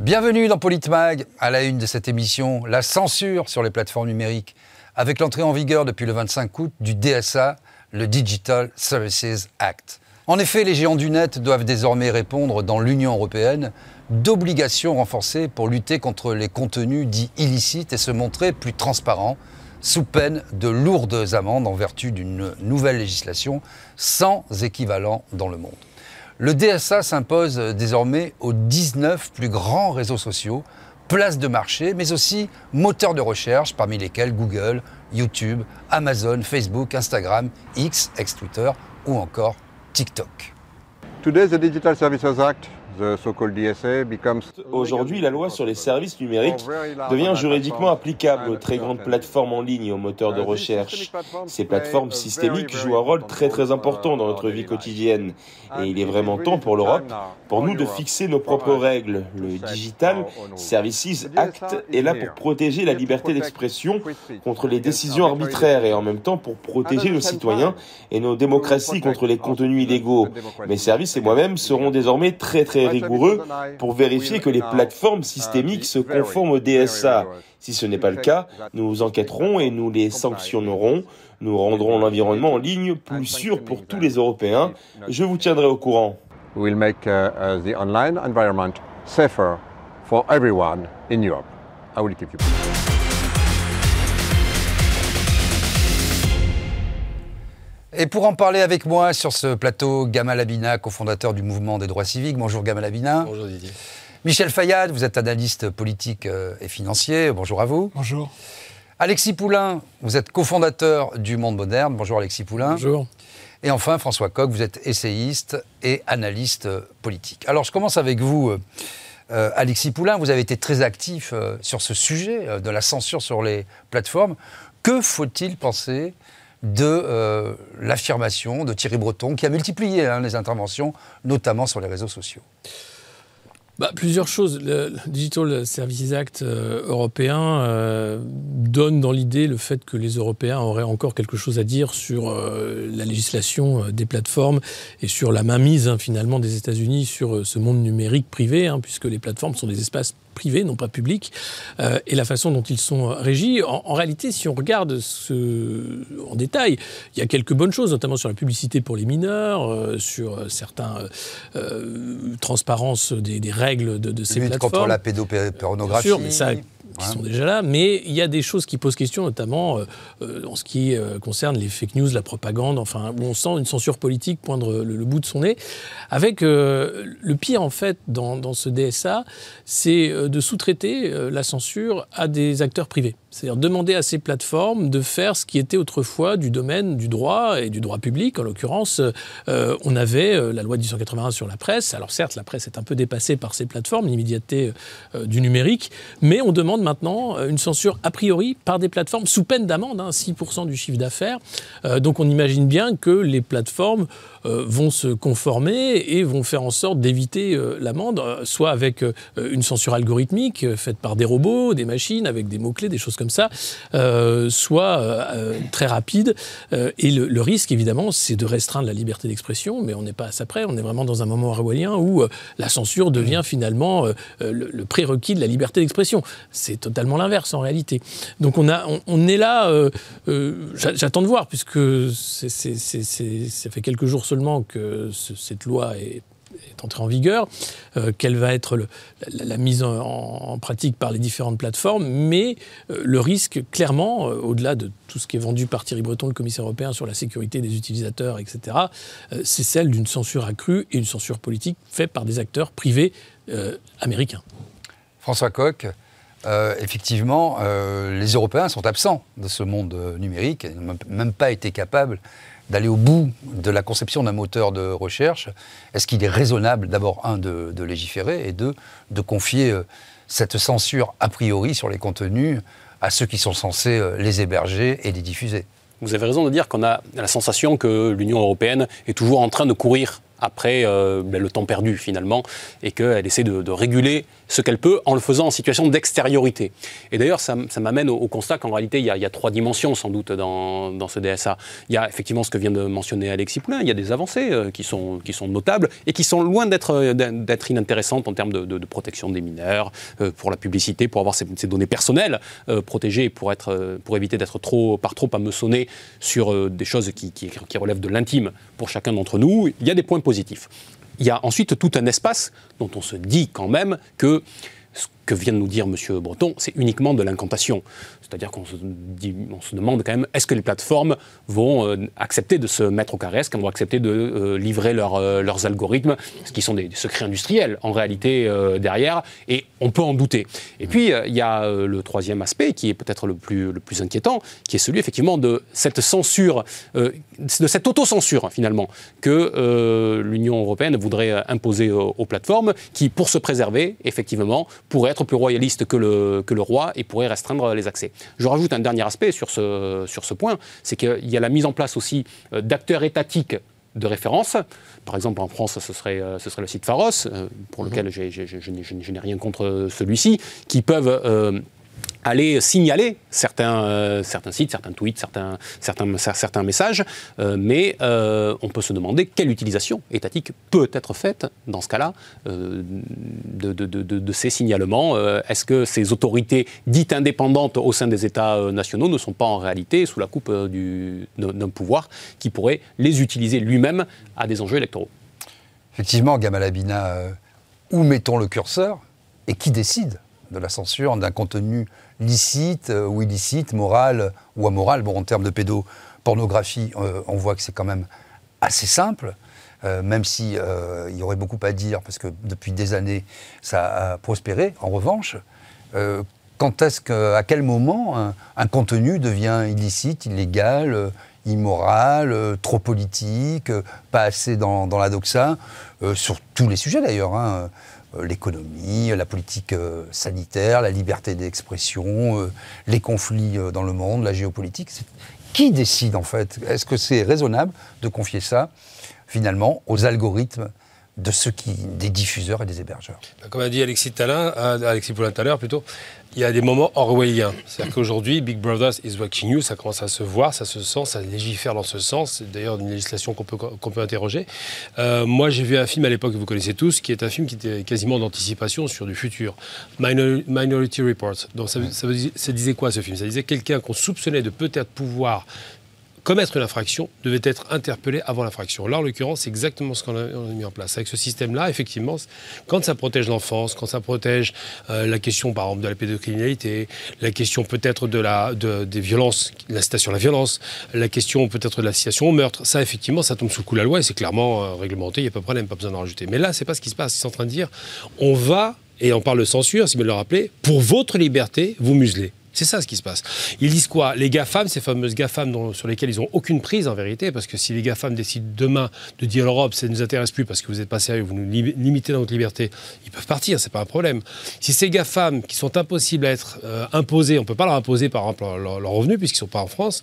Bienvenue dans Politmag, à la une de cette émission, la censure sur les plateformes numériques, avec l'entrée en vigueur depuis le 25 août du DSA, le Digital Services Act. En effet, les géants du net doivent désormais répondre dans l'Union européenne d'obligations renforcées pour lutter contre les contenus dits illicites et se montrer plus transparents, sous peine de lourdes amendes en vertu d'une nouvelle législation sans équivalent dans le monde. Le DSA s'impose désormais aux 19 plus grands réseaux sociaux, places de marché, mais aussi moteurs de recherche, parmi lesquels Google, YouTube, Amazon, Facebook, Instagram, X, ex-Twitter ou encore TikTok. Today, the Digital Services Act Aujourd'hui, la loi sur les services numériques devient juridiquement applicable aux très grandes plateformes en ligne et aux moteurs de recherche. Ces plateformes systémiques jouent un rôle très très important dans notre vie quotidienne. Et il est vraiment temps pour l'Europe, pour nous, de fixer nos propres règles. Le Digital Services Act est là pour protéger la liberté d'expression contre les décisions arbitraires et en même temps pour protéger nos citoyens et nos démocraties contre les contenus illégaux. Mes services et moi-même seront désormais très très rigoureux pour vérifier que les plateformes systémiques se conforment au DSA. Si ce n'est pas le cas, nous enquêterons et nous les sanctionnerons. Nous rendrons l'environnement en ligne plus sûr pour tous les Européens. Je vous tiendrai au courant. We'll make uh, uh, the online environment safer for everyone in Europe. I will keep you. Et pour en parler avec moi sur ce plateau, Gamal Abina, cofondateur du mouvement des droits civiques. Bonjour Gamal Abina. Bonjour Didier. Michel Fayad, vous êtes analyste politique euh, et financier. Bonjour à vous. Bonjour. Alexis Poulain, vous êtes cofondateur du Monde Moderne. Bonjour Alexis Poulain. Bonjour. Et enfin François Coq, vous êtes essayiste et analyste politique. Alors je commence avec vous, euh, Alexis Poulain. Vous avez été très actif euh, sur ce sujet de la censure sur les plateformes. Que faut-il penser de euh, l'affirmation de Thierry Breton, qui a multiplié hein, les interventions, notamment sur les réseaux sociaux. Bah, plusieurs choses. Le Digital Services Act euh, européen euh, donne dans l'idée le fait que les Européens auraient encore quelque chose à dire sur la législation des plateformes et sur la mainmise hein, finalement des États-Unis sur ce monde numérique privé, hein, puisque les plateformes sont des espaces privés, non pas publics, et la façon dont ils sont régis. En, en, réalité, si on regarde ce, en détail, il y a quelques bonnes choses, notamment sur la publicité pour les mineurs, sur certains transparences des, des règles de, de ces Lutte plateformes. contre la pédopornographie. Sûr, mais ça, qui sont déjà là, mais il y a des choses qui posent question, notamment euh, euh, en ce qui euh, concerne les fake news, la propagande, enfin, où on sent une censure politique poindre le, le bout de son nez. Avec euh, le pire, en fait, dans, dans ce DSA, c'est de sous-traiter la censure à des acteurs privés. C'est-à-dire demander à ces plateformes de faire ce qui était autrefois du domaine du droit et du droit public. En l'occurrence, euh, on avait euh, la loi de 1881 sur la presse. Alors certes, la presse est un peu dépassée par ces plateformes, l'immédiateté euh, du numérique, mais on demande maintenant une censure a priori par des plateformes sous peine d'amende, hein, 6% du chiffre d'affaires. Donc on imagine bien que les plateformes vont se conformer et vont faire en sorte d'éviter l'amende, soit avec une censure algorithmique faite par des robots, des machines, avec des mots-clés, des choses comme ça, euh, soit euh, très rapide. Euh, et le, risque, évidemment, c'est de restreindre la liberté d'expression, mais on n'est pas à ça près. On est vraiment dans un moment orwellien où la censure devient finalement le, prérequis de la liberté d'expression. C'est totalement l'inverse en réalité. Donc on, a, on, est là, j'attends de voir, puisque c ça fait quelques jours seulement que ce, cette loi est entrée en vigueur, euh, quelle va être la, mise en, pratique par les différentes plateformes, mais euh, le risque, clairement, euh, au-delà de tout ce qui est vendu par Thierry Breton, le commissaire européen, sur la sécurité des utilisateurs, etc., c'est celle d'une censure accrue et une censure politique faite par des acteurs privés américains. François euh, effectivement, les Européens sont absents de ce monde numérique et n'ont même pas été capables d'aller au bout de la conception d'un moteur de recherche. Est-ce qu'il est raisonnable, d'abord, un, de, légiférer et deux, de confier euh, cette censure a priori sur les contenus à ceux qui sont censés euh, les héberger et les diffuser? Vous avez raison de dire qu'on a la sensation que l'Union européenne est toujours en train de courir après ben, le temps perdu finalement, et qu'elle essaie de, réguler ce qu'elle peut en le faisant en situation d'extériorité. Et d'ailleurs, ça, m'amène au, constat qu'en réalité, il y, a, trois dimensions sans doute dans, ce DSA. Il y a effectivement ce que vient de mentionner Alexis Poulain, il y a des avancées qui, sont, qui sont notables et qui sont loin d'être inintéressantes en termes de, protection des mineurs, pour la publicité, pour avoir ces, données personnelles protégées, pour, pour éviter d'être trop, par trop ameçonné sur des choses qui relèvent de l'intime pour chacun d'entre nous. Il y a des points positifs. Il y a ensuite tout un espace dont on se dit quand même que que vient de nous dire M. Breton, c'est uniquement de l'incantation. C'est-à-dire qu'on se, demande quand même, est-ce que les plateformes vont euh, accepter de se mettre au carré, est-ce qu'elles vont accepter de euh, livrer euh, leurs algorithmes, ce qui sont des, secrets industriels en réalité derrière, et on peut en douter. Et puis, il y a le troisième aspect, qui est peut-être le plus, inquiétant, qui est celui effectivement de cette censure, de cette autocensure finalement, que l'Union européenne voudrait imposer aux plateformes, qui, pour se préserver, effectivement, pourrait être plus royaliste que le, que le roi et pourrait restreindre les accès. Je rajoute un dernier aspect sur ce, sur ce point, c'est qu'il y a la mise en place aussi euh, d'acteurs étatiques de référence. Par exemple, en France, ce serait, euh, ce serait le site Pharos, euh, pour lequel mhm. je n'ai rien contre celui-ci, qui peuvent aller signaler certains, euh, certains sites, certains tweets, certains, messages, euh, mais euh, on peut se demander quelle utilisation étatique peut être faite dans ce cas-là de, ces signalements. Est-ce que ces autorités dites indépendantes au sein des États nationaux ne sont pas en réalité sous la coupe d'un pouvoir qui pourrait les utiliser lui-même à des enjeux électoraux? Effectivement, Gamal Abina, où mettons le curseur et qui décide? De la censure d'un contenu licite euh, ou illicite, moral ou amoral. Bon, en termes de pédopornographie, euh, on voit que c'est quand même assez simple. Euh, même s'il il y aurait beaucoup à dire, parce que depuis des années, ça a prospéré. En revanche, quand est-ce que, à quel moment un, contenu devient illicite, illégal, immoral, trop politique, pas assez dans, dans la doxa, sur tous les sujets d'ailleurs. Hein. Euh, l'économie, la politique euh, sanitaire, la liberté d'expression, euh, les conflits dans le monde, la géopolitique. Qui décide en fait? Est-ce que c'est raisonnable de confier ça finalement aux algorithmes de ceux qui, des diffuseurs et des hébergeurs Comme a dit Alexis, Talin, Alexis Poulin tout à l'heure plutôt, il y a des moments orwelliens. C'est-à-dire qu'aujourd'hui, Big Brother is watching you, ça commence à se voir, ça se sent, ça légifère dans ce sens. C'est d'ailleurs une législation qu'on peut, peut interroger. Euh, moi, j'ai vu un film à l'époque que vous connaissez tous, qui est un film qui était quasiment d'anticipation sur du futur. Minority Report. Donc ça, ça disait quoi ce film? Ça disait quelqu'un qu'on soupçonnait de peut-être pouvoir commettre une infraction devait être interpellé avant l'infraction. Là, en l'occurrence, c'est exactement ce qu'on a, mis en place. Avec ce système-là, effectivement, quand ça protège l'enfance, quand ça protège euh, la question, par exemple, de la pédocriminalité, la question peut-être de la, des violences, l'incitation à la violence, la question peut-être de l'association au meurtre, ça, effectivement, ça tombe sous le coup de la loi et c'est clairement euh, réglementé, il n'y a pas de problème, pas besoin d'en rajouter. Mais là, c'est pas ce qui se passe. Ils sont en train de dire, on va, et on parle de censure, si vous me le rappelez, pour votre liberté, vous muselez. C'est ça ce qui se passe. Ils disent quoi? Les GAFAM, ces fameuses GAFAM sur lesquelles ils n'ont aucune prise en vérité, parce que si les GAFAM décident demain de dire l'Europe, ça ne nous intéresse plus parce que vous n'êtes pas sérieux, vous nous limitez dans notre liberté, ils peuvent partir, c'est pas un problème. Si ces GAFAM qui sont impossibles à être euh, imposés, on ne peut pas leur imposer par exemple leur revenus puisqu'ils ne sont pas en France,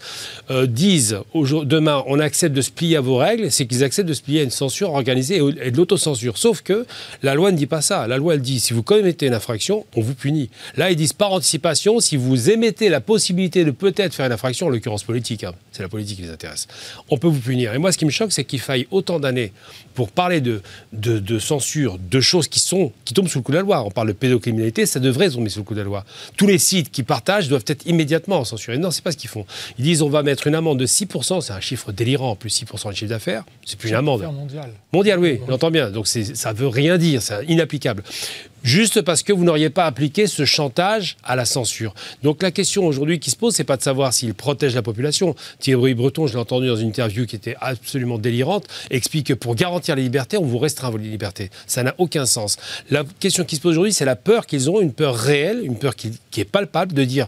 euh, disent demain on accepte de se plier à vos règles, c'est qu'ils acceptent de se plier à une censure organisée et de l'autocensure. Sauf que la loi ne dit pas ça. La loi elle dit si vous commettez une infraction, on vous punit. Là ils disent par anticipation, si vous émettez la possibilité de peut-être faire une infraction, en l'occurrence politique, hein, c'est la politique qui les intéresse, on peut vous punir. Et moi, ce qui me choque, c'est qu'il faille autant d'années pour parler de, de, censure, de choses qui, sont, qui tombent sous le coup de la loi. On parle de pédocriminalité, ça devrait tomber sous le coup de la loi. Tous les sites qui partagent doivent être immédiatement censurés. Non, c'est pas ce qu'ils font. Ils disent on va mettre une amende de 6%, c'est un chiffre délirant, plus 6% de chiffre d'affaires, c'est plus une amende. Mondial. Mondial, oui, on entend bien. Donc ça veut rien dire, c'est inapplicable juste parce que vous n'auriez pas appliqué ce chantage à la censure. Donc la question aujourd'hui qui se pose, c'est pas de savoir s'il protège la population. Thierry Breton, je l'ai entendu dans une interview qui était absolument délirante, explique que pour garantir les libertés, on vous restreint vos libertés. Ça n'a aucun sens. La question qui se pose aujourd'hui, c'est la peur qu'ils ont, une peur réelle, une peur qui, est palpable de dire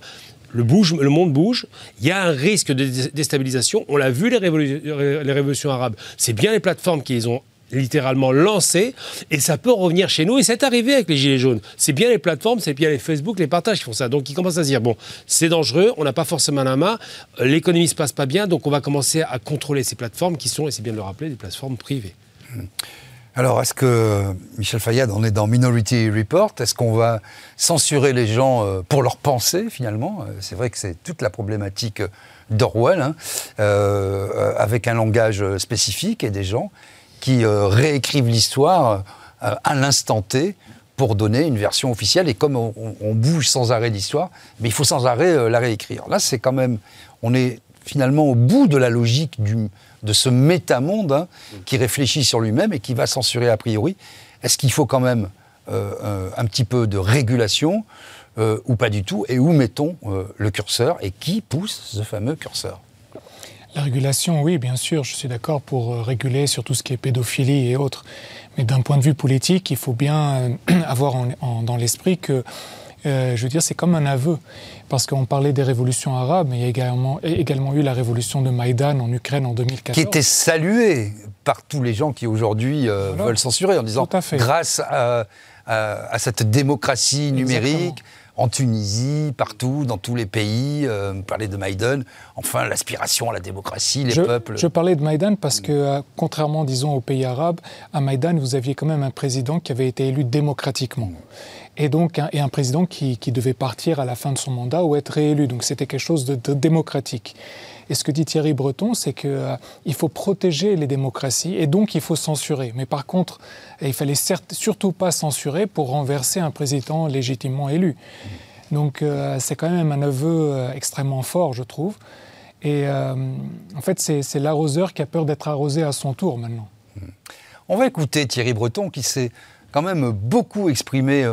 le, bouge, le, monde bouge, il y a un risque de déstabilisation. On l'a vu, les, révolutions arabes. C'est bien les plateformes qui les ont littéralement lancé et ça peut revenir chez nous et c'est arrivé avec les gilets jaunes. C'est bien les plateformes, c'est bien les Facebook, les partages qui font ça. Donc ils commencent à se dire bon, c'est dangereux, on n'a pas forcément la main, l'économie se passe pas bien, donc on va commencer à contrôler ces plateformes qui sont et c'est bien de le rappeler des plateformes privées. Alors, est-ce que, Michel Fayad, on est dans Minority Report? Est-ce qu'on va censurer les gens euh, pour leur pensée, finalement? Euh, C'est vrai que c'est toute la problématique d'Orwell, hein, euh, avec un langage spécifique et des gens qui réécrivent l'histoire à l'instant T pour donner une version officielle. Et comme on, bouge sans arrêt l'histoire, mais il faut sans arrêt la réécrire. Là, c'est quand même, on est finalement au bout de la logique du, de ce métamonde hein, qui réfléchit sur lui-même et qui va censurer a priori. Est-ce qu'il faut quand même euh, un petit peu de régulation euh, ou pas du tout Et où mettons euh, le curseur et qui pousse ce fameux curseur? La régulation, oui, bien sûr, je suis d'accord pour réguler sur tout ce qui est pédophilie et autres. Mais d'un point de vue politique, il faut bien avoir dans l'esprit que euh, je veux dire, c'est comme un aveu. Parce qu'on parlait des révolutions arabes, mais il y a également, également eu la révolution de Maïdan en Ukraine en 2014. Qui était saluée par tous les gens qui aujourd'hui euh, veulent censurer en disant grâce à, cette démocratie numérique. En Tunisie, partout, dans tous les pays, euh, parlait de Maïdan, enfin l'aspiration à la démocratie, les peuples. Je parlais de Maïdan parce que, contrairement, disons, aux pays arabes, à Maïdan, vous aviez quand même un président qui avait été élu démocratiquement et donc un, président qui, devait partir à la fin de son mandat ou être réélu. Donc c'était quelque chose de, démocratique. Et ce que dit Thierry Breton, c'est qu'il euh, faut protéger les démocraties et donc il faut censurer. Mais par contre, il fallait surtout pas censurer pour renverser un président légitimement élu. Donc euh, c'est quand même un aveu euh, extrêmement fort, je trouve. Et en fait, c'est l'arroseur qui a peur d'être arrosé à son tour maintenant. On va écouter Thierry Breton qui s'est quand même beaucoup exprimé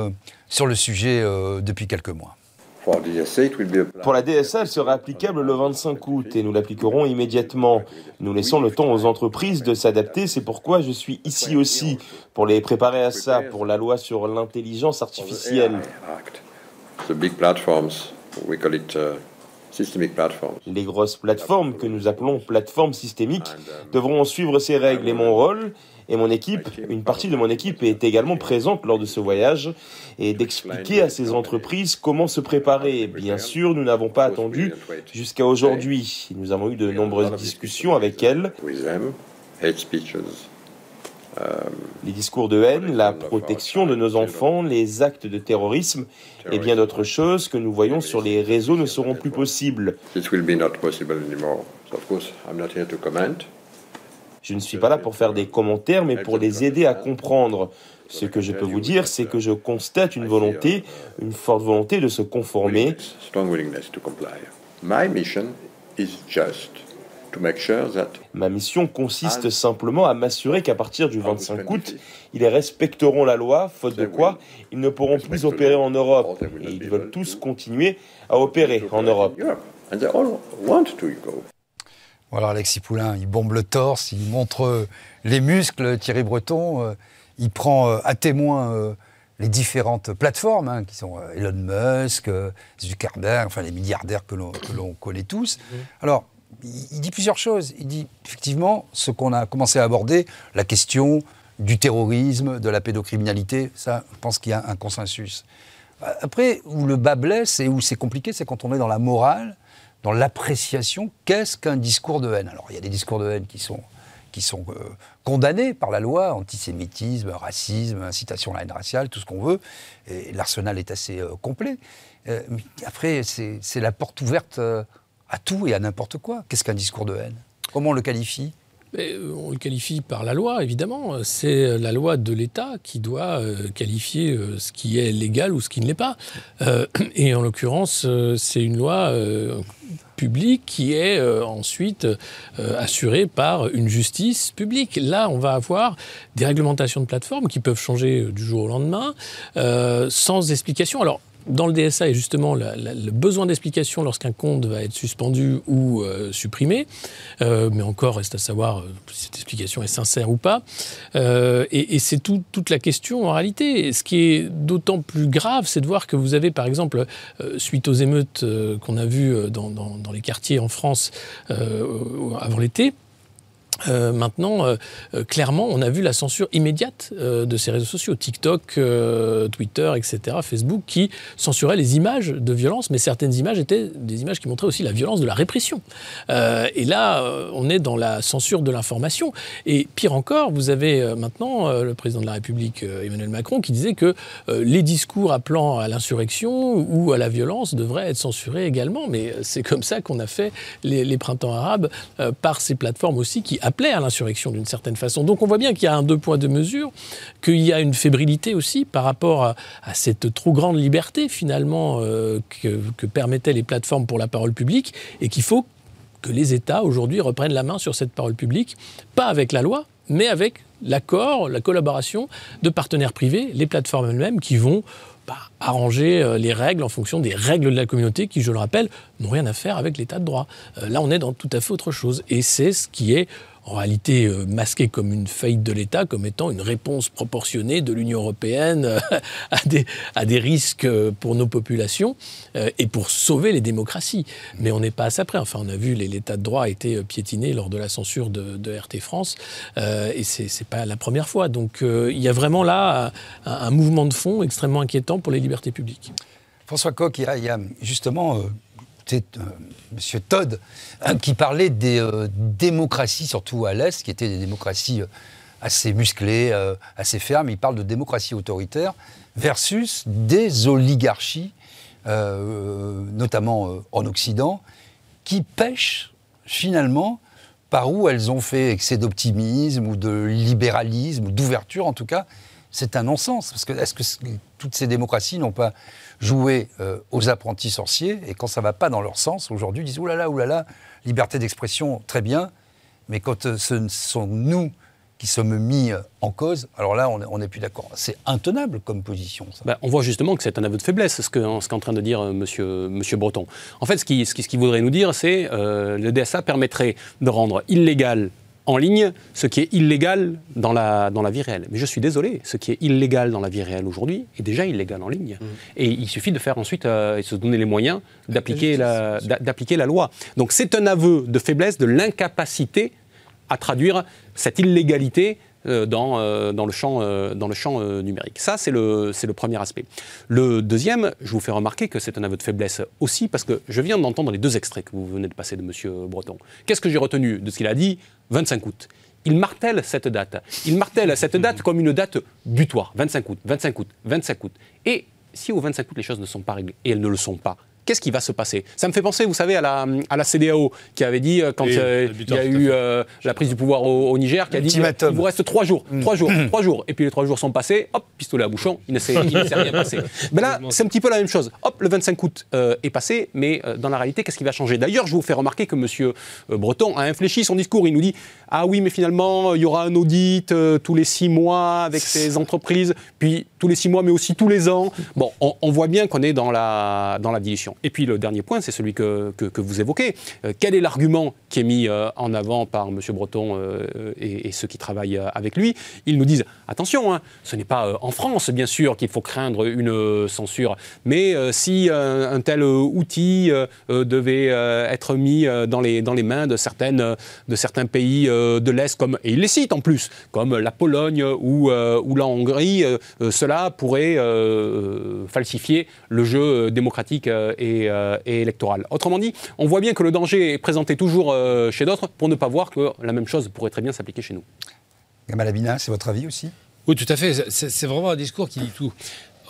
sur le sujet euh, depuis quelques mois. Pour la DSA, elle sera applicable le 25 août et nous l'appliquerons immédiatement. Nous laissons le temps aux entreprises de s'adapter, c'est pourquoi je suis ici aussi, pour les préparer à ça, pour la loi sur l'intelligence artificielle. Les grosses plateformes que nous appelons plateformes systémiques uh, devront suivre ces règles et mon rôle et mon équipe, une partie de mon équipe est également présente lors de ce voyage et d'expliquer à ces entreprises comment se préparer. Bien sûr, nous n'avons pas attendu jusqu'à aujourd'hui. Nous avons eu de nombreuses discussions avec elles. Les discours de haine, la protection de nos enfants, les actes de terrorisme et bien d'autres choses que nous voyons sur les réseaux ne seront plus possibles. Je ne suis pas là pour faire des commentaires, mais pour les aider à comprendre. Ce que je peux vous dire, c'est que je constate une volonté, une forte volonté de se conformer. Ma mission consiste simplement à m'assurer qu'à partir du 25 août, ils respecteront la loi, faute de quoi ils ne pourront plus opérer en Europe. Et ils veulent tous continuer à opérer en Europe. Voilà, Alexis Poulain, il bombe le torse, il montre euh, les muscles. Thierry Breton, euh, il prend euh, à témoin les différentes plateformes, hein, qui sont Elon Musk, Zuckerberg, enfin les milliardaires que l'on connaît tous. Alors, il, dit plusieurs choses. Il dit effectivement ce qu'on a commencé à aborder, la question du terrorisme, de la pédocriminalité, ça, je pense qu'il y a un consensus. Après, où le bas blesse et où c'est compliqué, c'est quand on est dans la morale dans l'appréciation, qu'est-ce qu'un discours de haine? Alors, il y a des discours de haine qui sont, euh, condamnés par la loi, antisémitisme, racisme, incitation à la haine raciale, tout ce qu'on veut, et l'arsenal est assez euh, complet. Euh, après, c'est la porte ouverte à tout et à n'importe quoi. Qu'est-ce qu'un discours de haine? Comment on le qualifie? On le qualifie par la loi, évidemment. C'est la loi de l'État qui doit qualifier ce qui est légal ou ce qui ne l'est pas. et en l'occurrence, c'est une loi public qui est euh, ensuite euh, assuré par une justice publique. Là, on va avoir des réglementations de plateforme qui peuvent changer euh, du jour au lendemain sans explication. Alors, dans le DSA, et justement le besoin d'explication lorsqu'un compte va être suspendu ou euh, supprimé, euh, mais encore reste à savoir euh, si cette explication est sincère ou pas. et, c'est toute la question en réalité. Ce qui est d'autant plus grave, c'est de voir que vous avez, par exemple, suite aux émeutes qu'on a vues dans, les quartiers en France avant l'été, euh, maintenant, euh, euh, clairement, on a vu la censure immédiate de ces réseaux sociaux, TikTok, Twitter, etc., Facebook, qui censuraient les images de violence, mais certaines images étaient des images qui montraient aussi la violence de la répression. et là, on est dans la censure de l'information. Et pire encore, vous avez maintenant le président de la République, Emmanuel Macron, qui disait que les discours appelant à l'insurrection ou à la violence devraient être censurés également. Mais c'est comme ça qu'on a fait les, les printemps arabes par ces plateformes aussi qui appelait à l'insurrection d'une certaine façon. Donc on voit bien qu'il y a un deux poids, deux mesures, qu'il y a une fébrilité aussi par rapport à, cette trop grande liberté finalement euh, que, permettaient les plateformes pour la parole publique et qu'il faut que les États aujourd'hui reprennent la main sur cette parole publique, pas avec la loi, mais avec l'accord, la collaboration de partenaires privés, les plateformes elles-mêmes qui vont bah, arranger euh, les règles en fonction des règles de la communauté qui, je le rappelle, n'ont rien à faire avec l'état de droit. Euh, là, on est dans tout à fait autre chose. Et c'est ce qui est en réalité euh, masqué comme une faillite de l'État, comme étant une réponse proportionnée de l'Union européenne euh, à, des, risques euh, pour nos populations et pour sauver les démocraties. Mais on n'est pas à ça près. Enfin, on a vu l'État de droit a été piétiné lors de la censure de, RT France et c'est pas la première fois. Donc il y a vraiment là un, mouvement de fond extrêmement inquiétant pour les libertés publiques. François Coq, il y justement c'était euh, M. Todd, hein, qui parlait des euh, démocraties, surtout à l'Est, qui étaient des démocraties euh, assez musclées, assez fermes. Il parle de démocratie autoritaire versus des oligarchies, notamment en Occident, qui pêchent finalement par où elles ont fait excès d'optimisme ou de libéralisme, ou d'ouverture en tout cas, c'est un non-sens. Parce que est-ce que toutes ces démocraties n'ont pas jouer euh, aux apprentis sorciers, et quand ça ne va pas dans leur sens, aujourd'hui, ils disent oulala, oulala, liberté d'expression, très bien, mais quand euh, ce sont nous qui sommes mis euh, en cause, alors là, on n'est plus d'accord. C'est intenable comme position. Bah, on voit justement que c'est un aveu de faiblesse, ce qu'est en train de dire M. monsieur, monsieur Breton. En fait, ce qu'il ce qui voudrait nous dire, c'est que le DSA permettrait de rendre illégal en ligne ce qui est illégal dans la, dans la vie réelle. Mais je suis désolé, ce qui est illégal dans la vie réelle aujourd'hui est déjà illégal en ligne. Mmh. Et il suffit de faire ensuite euh, et se donner les moyens d'appliquer la, d'appliquer la loi. Donc c'est un aveu de faiblesse, de l'incapacité à traduire cette illégalité euh, dans, euh, dans, le champ, euh, dans le champ numérique. Ça, c'est le, le premier aspect. Le deuxième, je vous fais remarquer que c'est un aveu de faiblesse aussi, parce que je viens d'entendre les deux extraits que vous venez de passer de M. Breton. Qu'est-ce que j'ai retenu de ce qu'il a dit? 25 août. Il martèle cette date. Il martèle cette date comme une date butoir. 25 août, 25 août, 25 août. Et si au 25 août les choses ne sont pas réglées, et elles ne le sont pas, qu'est-ce qui va se passer? Ça me fait penser, vous savez, à la, à la CDAO qui avait dit, euh, quand euh, il y a eu euh, la prise du pouvoir au, Niger, qui a dit il vous reste trois jours, mm. trois jours, trois jours. Et puis les trois jours sont passés, hop, pistolet à bouchon, il ne s'est rien passé. Mais là, c'est un petit peu la même chose. Hop, le 25 août est passé, mais dans la réalité, qu'est-ce qui va changer? D'ailleurs, je vous fais remarquer que M. Breton a infléchi son discours. Il nous dit ah oui, mais finalement, il y aura un audit tous les six mois avec ces entreprises, puis tous les six mois, mais aussi tous les ans. Bon, on, on voit bien qu'on est dans la, dans la dilution. Et puis le dernier point, c'est celui que, que, vous évoquez. Euh, quel est l'argument qui est mis euh, en avant par M. Breton euh, et, ceux qui travaillent avec lui? Ils nous disent attention, hein, ce n'est pas en France, bien sûr, qu'il faut craindre une censure, mais si un tel outil devait être mis dans les, dans les mains de, certaines, de certains pays de l'Est, comme, et il les cite en plus, comme la Pologne ou, ou la Hongrie, cela pourrait falsifier le jeu démocratique et euh, et, électorale. Autrement dit, on voit bien que le danger est présenté toujours euh, chez d'autres pour ne pas voir que la même chose pourrait très bien s'appliquer chez nous. Gamal Abina, c'est votre avis aussi? Oui, tout à fait. C'est vraiment un discours qui dit tout.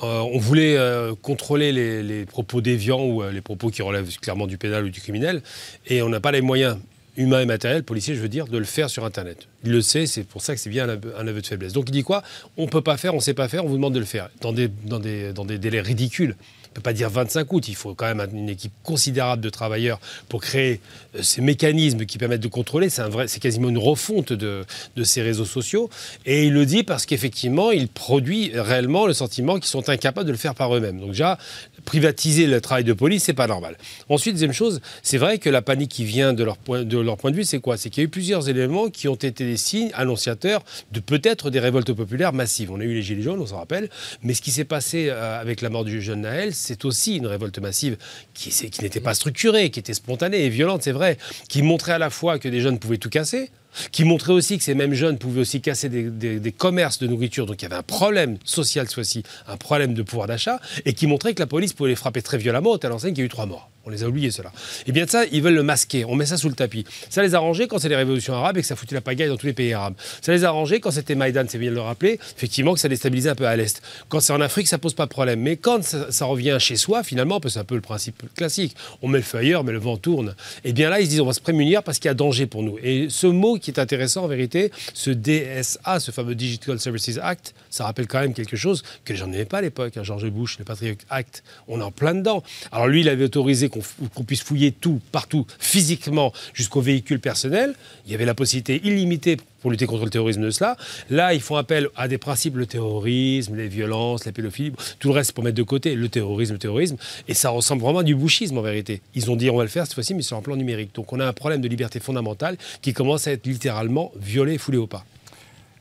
Euh, on voulait contrôler les, les, propos déviants ou les propos qui relèvent clairement du pénal ou du criminel, et on n'a pas les moyens humains et matériels, policiers, je veux dire, de le faire sur Internet. Il le sait, c'est pour ça que c'est bien un aveu, de faiblesse. Donc il dit quoi? On ne peut pas faire, on ne sait pas faire, on vous demande de le faire dans des, dans des, dans des délais ridicules peut pas dire 25 août, il faut quand même une équipe considérable de travailleurs pour créer euh, ces mécanismes qui permettent de contrôler. C'est, vrai, c'est quasiment une refonte de, de, ces réseaux sociaux. Et il le dit parce qu'effectivement, il produit réellement le sentiment qu'ils sont incapables de le faire par eux-mêmes. Donc déjà, privatiser le travail de police, c'est pas normal. Ensuite, deuxième chose, c'est vrai que la panique qui vient de leur point de, leur point de vue, c'est quoi? C'est qu'il y a eu plusieurs éléments qui ont été des signes annonciateurs de peut-être des révoltes populaires massives. On a eu les Gilets jaunes, on s'en rappelle, mais ce qui s'est passé euh, avec la mort du jeune Naël, c'est aussi une révolte massive qui, qui n'était pas structurée, qui était spontanée et violente, c'est vrai, qui montrait à la fois que des jeunes pouvaient tout casser, qui montrait aussi que ces mêmes jeunes pouvaient aussi casser des, commerces de nourriture, donc il y avait un problème social, soit ci un problème de pouvoir d'achat, et qui montrait que la police pouvait les frapper très violemment, au tel enseigne qu'il y a eu trois morts. On les a oubliés, cela. Et bien de ça, ils veulent le masquer. On met ça sous le tapis. Ça les a arrangés quand c'est les révolutions arabes et que ça foutait la pagaille dans tous les pays arabes. Ça les a arrangés quand c'était Maïdan, c'est bien de le rappeler, effectivement, que ça déstabilisait un peu à l'Est. Quand c'est en Afrique, ça pose pas de problème. Mais quand ça, revient chez soi, finalement, c'est un peu le principe classique. On met le feu ailleurs, mais le vent tourne. Et bien là, ils se disent, on va se prémunir parce qu'il y a danger pour nous. Et ce mot qui est intéressant, en vérité, ce DSA, ce fameux Digital Services Act, ça rappelle quand même quelque chose que gens n'aimaient pas à l'époque. Hein, George Bush, le Patriot Act, on est en plein dedans. Alors lui, il avait autorisé qu'on puisse fouiller tout, partout, physiquement, jusqu'aux véhicules personnels. Il y avait la possibilité illimitée pour lutter contre le terrorisme de cela. Là, ils font appel à des principes, le terrorisme, les violences, la pédophilie, tout le reste pour mettre de côté le terrorisme, le terrorisme. Et ça ressemble vraiment à du bouchisme en vérité. Ils ont dit on va le faire cette fois-ci, mais sur un plan numérique. Donc on a un problème de liberté fondamentale qui commence à être littéralement violé foulé au pas.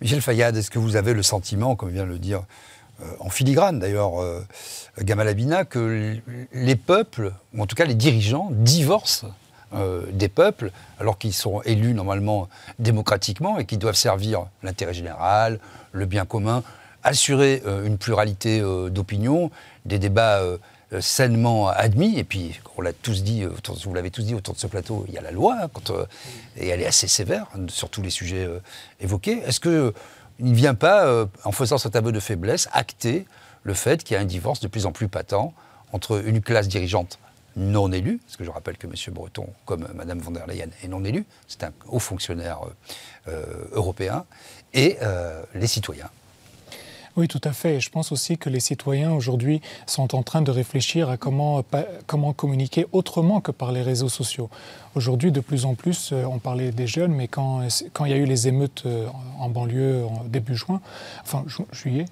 Michel Fayad, est-ce que vous avez le sentiment, comme vient de le dire euh, en filigrane d'ailleurs euh, Gamal Abina, que les peuples, ou en tout cas les dirigeants, divorcent euh, des peuples, alors qu'ils sont élus normalement démocratiquement et qui doivent servir l'intérêt général, le bien commun, assurer une pluralité d'opinions, des débats sainement admis. Et puis, on l'a tous dit, vous l'avez tous dit autour de ce plateau, il y a la loi, hein, et elle est assez sévère sur tous les sujets évoqués. Est-ce que il ne vient pas, euh, en faisant cet aveu de faiblesse, acter le fait qu'il y a un divorce de plus en plus patent entre une classe dirigeante non élue, parce que je rappelle que M. Breton, comme Mme von der Leyen, est non élu, c'est un haut fonctionnaire euh, euh, européen, et les citoyens. Oui, tout à fait. je pense aussi que les citoyens aujourd'hui sont en train de réfléchir à comment, comment communiquer autrement que par les réseaux sociaux. Aujourd'hui, de plus en plus, euh, on parlait des jeunes, mais quand, il y a eu les émeutes euh, en banlieue début juin, enfin juillet,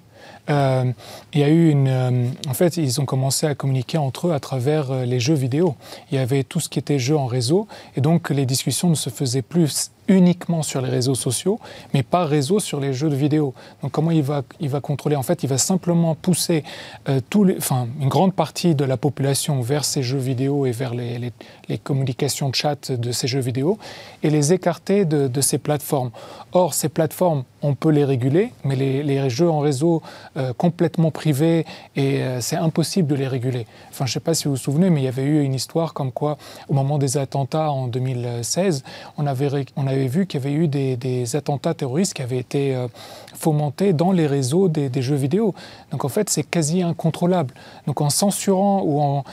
euh, il y a eu une. en fait, ils ont commencé à communiquer entre eux à travers les jeux vidéo. Il y avait tout ce qui était jeu en réseau, et donc les discussions ne se faisaient plus uniquement sur les réseaux sociaux, mais pas réseau sur les jeux de vidéo. Donc comment il va, il va contrôler? En fait, il va simplement pousser les, enfin, une grande partie de la population vers ces jeux vidéo et vers les, les, les communications de chat de ces jeux vidéo et les écarter de, ces plateformes. Or, ces plateformes, on peut les réguler, mais les, jeux en réseau euh, complètement privés, et euh, c'est impossible de les réguler. Enfin, je ne sais pas si vous vous souvenez, mais il y avait eu une histoire comme quoi, au moment des attentats en 2016, on avait, on avait vu qu'il y avait eu des, attentats terroristes qui avaient été euh, fomentés dans les réseaux des, jeux vidéo. Donc en fait, c'est quasi incontrôlable. Donc en censurant ou en,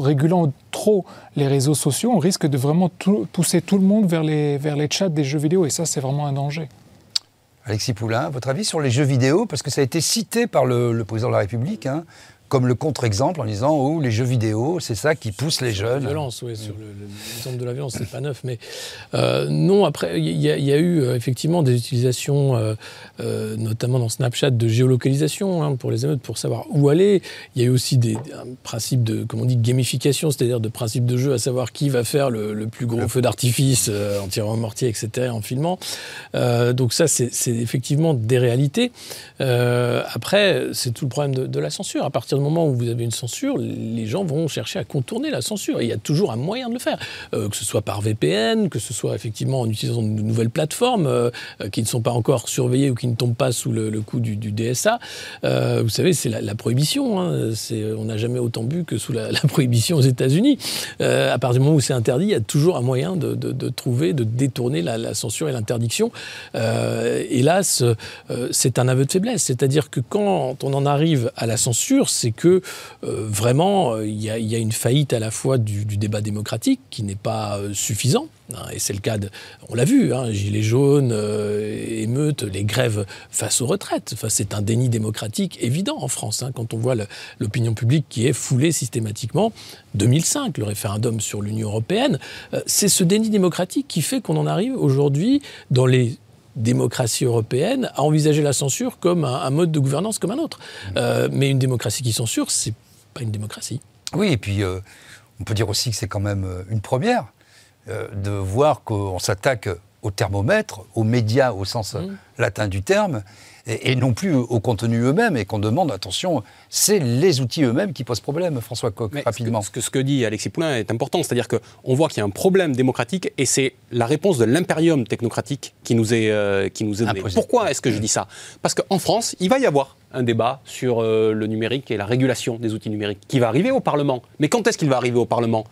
régulant trop les réseaux sociaux, on risque de vraiment pousser tout le monde vers les, vers les chats des jeux vidéo. Et ça, c'est vraiment un danger. Alexis Poulain, votre avis sur les jeux vidéo? Parce que ça a été cité par le, président de la République. Hein comme le contre-exemple en disant oh, les jeux vidéo, c'est ça qui pousse les jeunes. La violence, oui, sur l'exemple de la violence, c'est pas neuf. Mais euh, non, après, il y, a eu euh, effectivement des utilisations, euh, notamment dans Snapchat, de géolocalisation hein, pour les émeutes, pour savoir où aller. Il y a eu aussi des, un principe de, comment on dit, gamification, c'est-à-dire de principe de jeu, à savoir qui va faire le, plus gros feu d'artifice en tirant un mortier, etc., en filmant. donc ça, c'est effectivement des réalités. après, c'est tout le problème de, de la censure. À partir du moment où vous avez une censure, les gens vont chercher à contourner la censure. Il y a toujours un moyen de le faire, euh, que ce soit par VPN, que ce soit effectivement en utilisant de nouvelles plateformes euh, euh, qui ne sont pas encore surveillées ou qui ne tombent pas sous le, coup du, DSA. vous savez, c'est la, prohibition. Hein. on n'a jamais autant bu que sous la, prohibition aux États-Unis. à partir du moment où c'est interdit, il y a toujours un moyen de, trouver, de détourner la, censure et l'interdiction. hélas, c'est un aveu de faiblesse. C'est-à-dire que quand on en arrive à la censure, c'est que euh, vraiment, euh, il y, a une faillite à la fois du, débat démocratique qui n'est pas euh, suffisant. Hein, et c'est le cas, on l'a vu, hein, gilets jaunes, émeutes, les grèves face aux retraites. Enfin, c'est un déni démocratique évident en France, hein, quand on voit l'opinion publique qui est foulée systématiquement. 2005, le référendum sur l'Union européenne, c'est ce déni démocratique qui fait qu'on en arrive aujourd'hui dans les démocratie européenne à envisager la censure comme un, mode de gouvernance comme un autre. Euh, mais une démocratie qui censure, c'est pas une démocratie. Oui, et puis euh, on peut dire aussi que c'est quand même euh, une première de voir qu'on s'attaque au thermomètre, aux médias au sens mmh. latin du terme, et, non plus au contenu eux-mêmes, et qu'on demande, attention, c'est les outils eux-mêmes qui posent problème, François Coq, rapidement. Ce que, ce que, dit Alexis Poulain est important, c'est-à-dire qu'on voit qu'il y a un problème démocratique, et c'est la réponse de l'impérium technocratique qui nous est, euh, qui nous est donnée. Pourquoi est-ce que je dis ça? Parce qu'en France, il va y avoir un débat sur euh, le numérique et la régulation des outils numériques qui va arriver au Parlement. Mais quand est-ce qu'il va arriver au Parlement?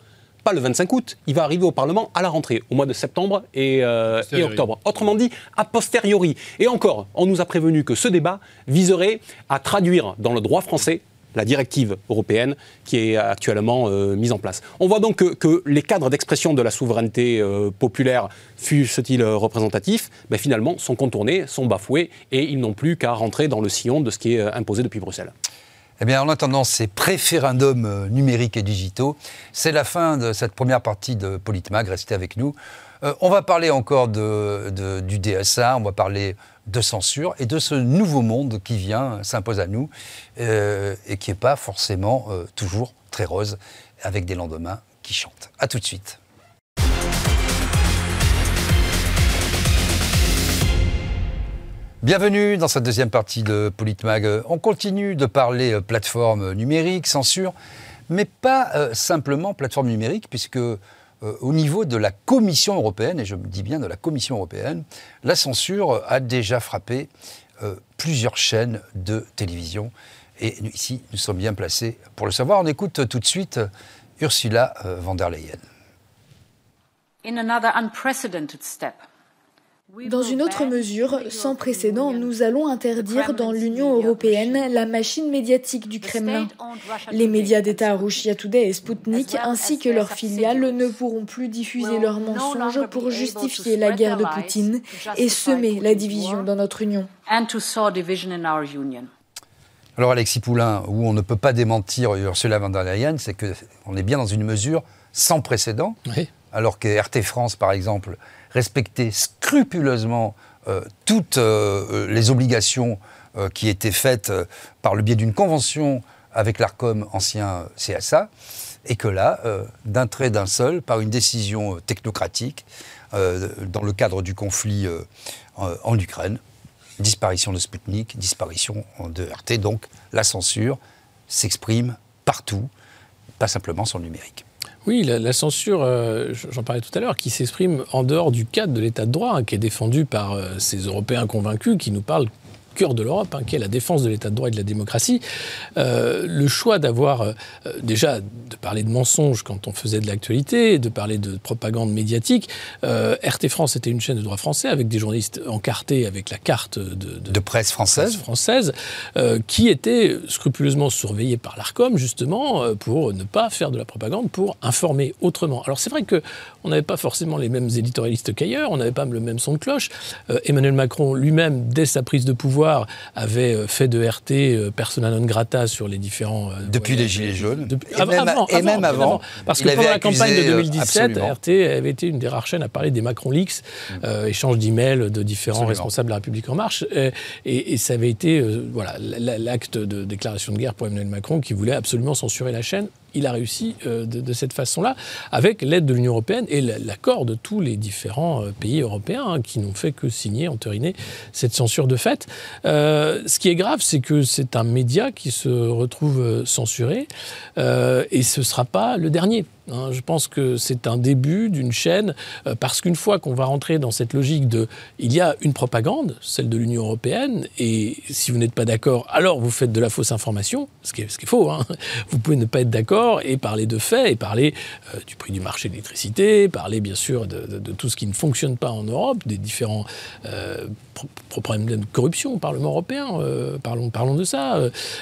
Pas le 25 août, il va arriver au Parlement à la rentrée, au mois de septembre et, euh, octobre. Autrement dit, a posteriori. Et encore, on nous a prévenu que ce débat viserait à traduire dans le droit français la directive européenne qui est actuellement euh, mise en place. On voit donc que, les cadres d'expression de la souveraineté euh, populaire, fût-ce-t-il représentatif, ben finalement sont contournés, sont bafoués et ils n'ont plus qu'à rentrer dans le sillon de ce qui est imposé depuis Bruxelles. Eh bien, en attendant ces préférendums euh, numériques et digitaux, c'est la fin de cette première partie de Politmag. Restez avec nous. Euh, on va parler encore du DSA, on va parler de censure et de ce nouveau monde qui vient, s'impose à nous, euh, et qui n'est pas forcément toujours très rose, avec des lendemains qui chantent. A tout de suite. Bienvenue dans cette deuxième partie de Politmag. On continue de parler euh, plateforme numérique, censure, mais pas euh, simplement plateforme numérique, puisque euh, au niveau de la Commission européenne, et je dis bien de la Commission européenne, la censure a déjà frappé plusieurs chaînes de télévision. Et ici, nous sommes bien placés pour le savoir. On écoute tout de suite Ursula von der Leyen. In another unprecedented step, dans une autre mesure, sans précédent, nous allons interdire dans l'Union européenne la machine médiatique du Kremlin. Les médias d'État Russia Today et Sputnik, ainsi que leurs filiales, ne pourront plus diffuser leurs mensonges pour justifier la guerre de Poutine et semer la division dans notre Union. Alors Alexis Poulain, où on ne peut pas démentir Ursula von der Leyen, c'est qu'on est bien dans une mesure sans précédent, alors que RT France, par exemple, respecter scrupuleusement euh, toutes euh, les obligations euh, qui étaient faites par le biais d'une convention avec l'ARCOM, ancien CSA, et que là, d'un trait d'un seul, par une décision technocratique, dans le cadre du conflit en Ukraine, disparition de Sputnik, disparition de RT, donc la censure s'exprime partout, pas simplement sur le numérique. Oui, la, censure, euh, j'en parlais tout à l'heure, qui s'exprime en dehors du cadre de l'état de droit, hein, qui est défendu par euh, ces Européens convaincus qui nous parlent cœur de l'Europe, hein, qui est la défense de l'état de droit et de la démocratie, euh, le choix d'avoir euh, déjà de parler de mensonges quand on faisait de l'actualité, de parler de propagande médiatique. Euh, RT France était une chaîne de droit français avec des journalistes encartés avec la carte de, de, presse française, française qui était scrupuleusement surveillée par l'Arcom justement pour ne pas faire de la propagande, pour informer autrement. Alors c'est vrai que on n'avait pas forcément les mêmes éditorialistes qu'ailleurs, on n'avait pas le même son de cloche. Emmanuel Macron lui-même, dès sa prise de pouvoir avait euh, fait de RT euh, persona non grata sur les différents. Euh, Depuis les Gilets jaunes. et, même, avant, Parce que pendant la campagne de 2017, RT avait été une des rares chaînes à parler des Macron Leaks, mm. échange d'emails de différents responsables de la République En Marche. Et, ça avait été voilà l'acte de déclaration de guerre pour Emmanuel Macron qui voulait absolument censurer la chaîne il a réussi euh, de, cette façon-là, avec l'aide de l'Union européenne et l'accord de tous les différents euh, pays européens hein, qui n'ont fait que signer, entériner cette censure de fait. Euh, ce qui est grave, c'est que c'est un média qui se retrouve censuré, et ce ne sera pas le dernier. Hein, je pense que c'est un début d'une chaîne, euh, parce qu'une fois qu'on va rentrer dans cette logique de il y a une propagande, celle de l'Union européenne, et si vous n'êtes pas d'accord, alors vous faites de la fausse information, ce qui est, ce qui est faux. Hein. Vous pouvez ne pas être d'accord et parler de faits, et parler euh, du prix du marché de l'électricité, parler bien sûr de, tout ce qui ne fonctionne pas en Europe, des différents euh, problèmes de corruption au Parlement européen, parlons, parlons de ça.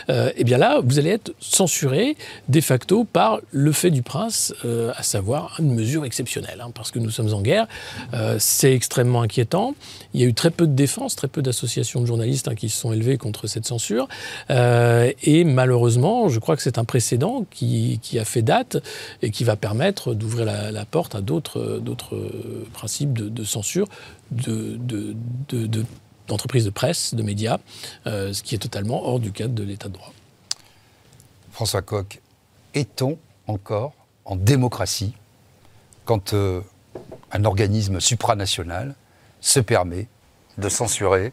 et eh bien là, vous allez être censuré de facto par le fait du prince euh, à savoir une mesure exceptionnelle, hein, parce que nous sommes en guerre. Euh, c'est extrêmement inquiétant. Il y a eu très peu de défense, très peu d'associations de journalistes hein, qui se sont élevées contre cette censure. Euh, et malheureusement, je crois que c'est un précédent qui, a fait date et qui va permettre d'ouvrir la, porte à d'autres principes de, censure de, d'entreprises de, presse, de médias, ce qui est totalement hors du cadre de l'état de droit. François Coq, est-on encore en démocratie quand euh, un organisme supranational se permet de censurer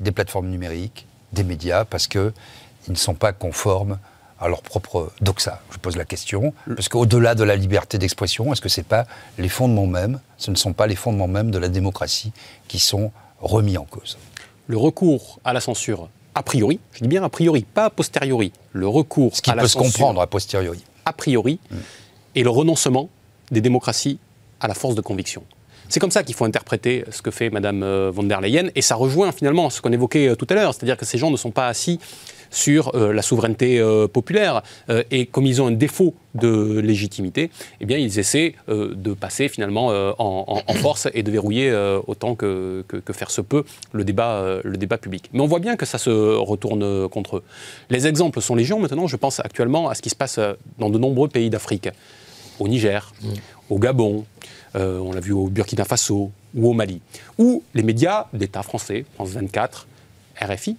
des plateformes numériques, des médias, parce qu'ils ne sont pas conformes à leur propre doxa Je pose la question, parce qu'au-delà de la liberté d'expression, est-ce que ce pas les fondements mêmes, ce ne sont pas les fondements mêmes de la démocratie qui sont remis en cause? Le recours à la censure, a priori, je dis bien a priori, pas a posteriori, le recours Ce qui à peut la se comprendre a posteriori. A priori, mm. et le renoncement des démocraties à la force de conviction. C'est comme ça qu'il faut interpréter ce que fait Mme euh, von der Leyen, et ça rejoint finalement ce qu'on évoquait euh, tout à l'heure, c'est-à-dire que ces gens ne sont pas assis sur euh, la souveraineté populaire. et comme ils ont un défaut de légitimité, eh bien, ils essaient de passer finalement en, force et de verrouiller autant que, que, faire se peut le débat, le débat public. Mais on voit bien que ça se retourne contre eux. Les exemples sont légion. Maintenant, je pense actuellement à ce qui se passe dans de nombreux pays d'Afrique. Au Niger, mmh. au Gabon, euh, on l'a vu au Burkina Faso ou au Mali, où les médias d'État français, France 24, RFI,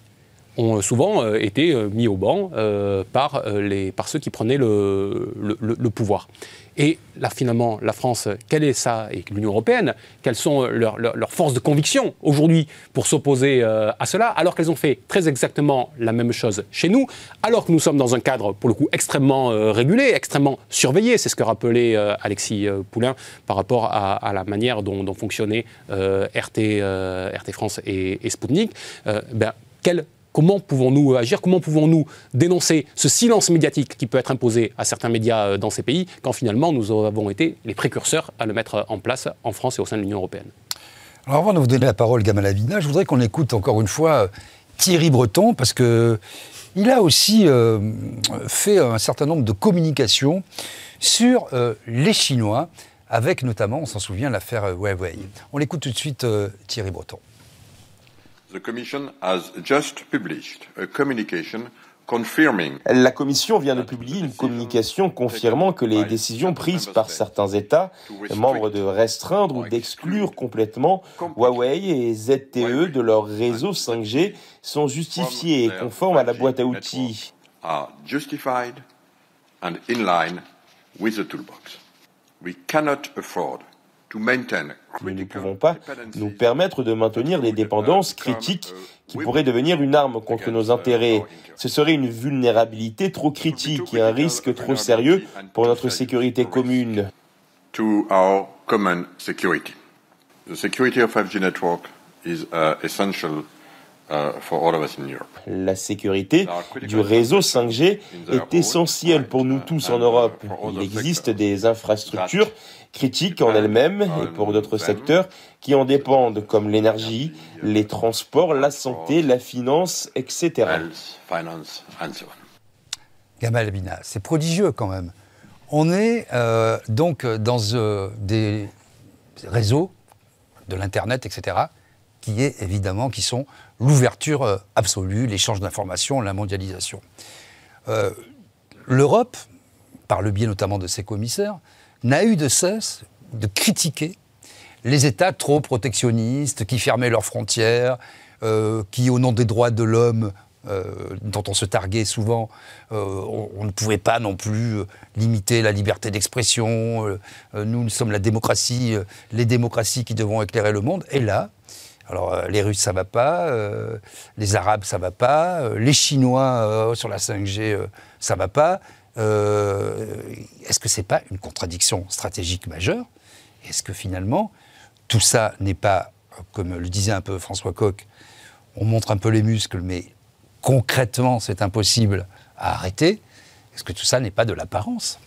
ont souvent euh, été euh, mis au banc par, les, par ceux qui prenaient le, le pouvoir. Et là, finalement, la France, quelle est ça Et l'Union européenne, quelles sont leurs, forces de conviction aujourd'hui pour s'opposer euh, à cela, alors qu'elles ont fait très exactement la même chose chez nous, alors que nous sommes dans un cadre, pour le coup, extrêmement euh, régulé, extrêmement surveillé. C'est ce que rappelait euh, Alexis Poulain par rapport à, la manière dont, fonctionnaient RT, RT France et, et Sputnik. ben, Comment pouvons-nous agir? Comment pouvons-nous dénoncer ce silence médiatique qui peut être imposé à certains médias euh, dans ces pays quand finalement nous avons été les précurseurs à le mettre en place en France et au sein de l'Union européenne? Alors avant de vous donner la parole, Gamal Avina, je voudrais qu'on écoute encore une fois Thierry Breton parce que il a aussi euh, fait un certain nombre de communications sur euh, les Chinois, avec notamment, on s'en souvient, l'affaire Huawei. On l'écoute tout de suite, Thierry Breton. La Commission vient de publier une communication confirmant que les décisions prises par certains États membres de restreindre ou d'exclure complètement Huawei et ZTE de leur réseau 5G sont justifiées et conformes à la boîte à outils. We cannot afford nous ne pouvons pas nous permettre de maintenir des dépendances critiques qui pourraient devenir une arme contre nos intérêts. Ce serait une vulnérabilité trop critique et un risque trop sérieux pour notre sécurité commune. La sécurité du réseau 5G est essentielle pour nous tous en Europe. Il existe des infrastructures critiques en elles-mêmes et pour d'autres secteurs qui en dépendent, comme l'énergie, les transports, la santé, la finance, etc. Gamal Abina, c'est prodigieux quand même. On est euh, donc dans euh, des réseaux de l'Internet, etc., qui est évidemment qui sont l'ouverture euh, absolue, l'échange d'informations, la mondialisation. L'Europe, par le biais notamment de ses commissaires, n'a eu de cesse de critiquer les États trop protectionnistes, qui fermaient leurs frontières, euh, qui, au nom des droits de l'homme, euh, dont on se targuait souvent, euh, on, ne pouvait pas non plus limiter la liberté d'expression. nous, nous sommes la démocratie, les démocraties qui devront éclairer le monde. Et là, alors les Russes, ça va pas, les Arabes, ça va pas, les Chinois sur la 5G, ça va pas. Euh, est-ce que ce n'est pas une contradiction stratégique majeure? Est-ce que finalement, tout ça n'est pas, comme le disait un peu François Coq, on montre un peu les muscles, mais concrètement, c'est impossible à arrêter? Est-ce que tout ça n'est pas de l'apparence?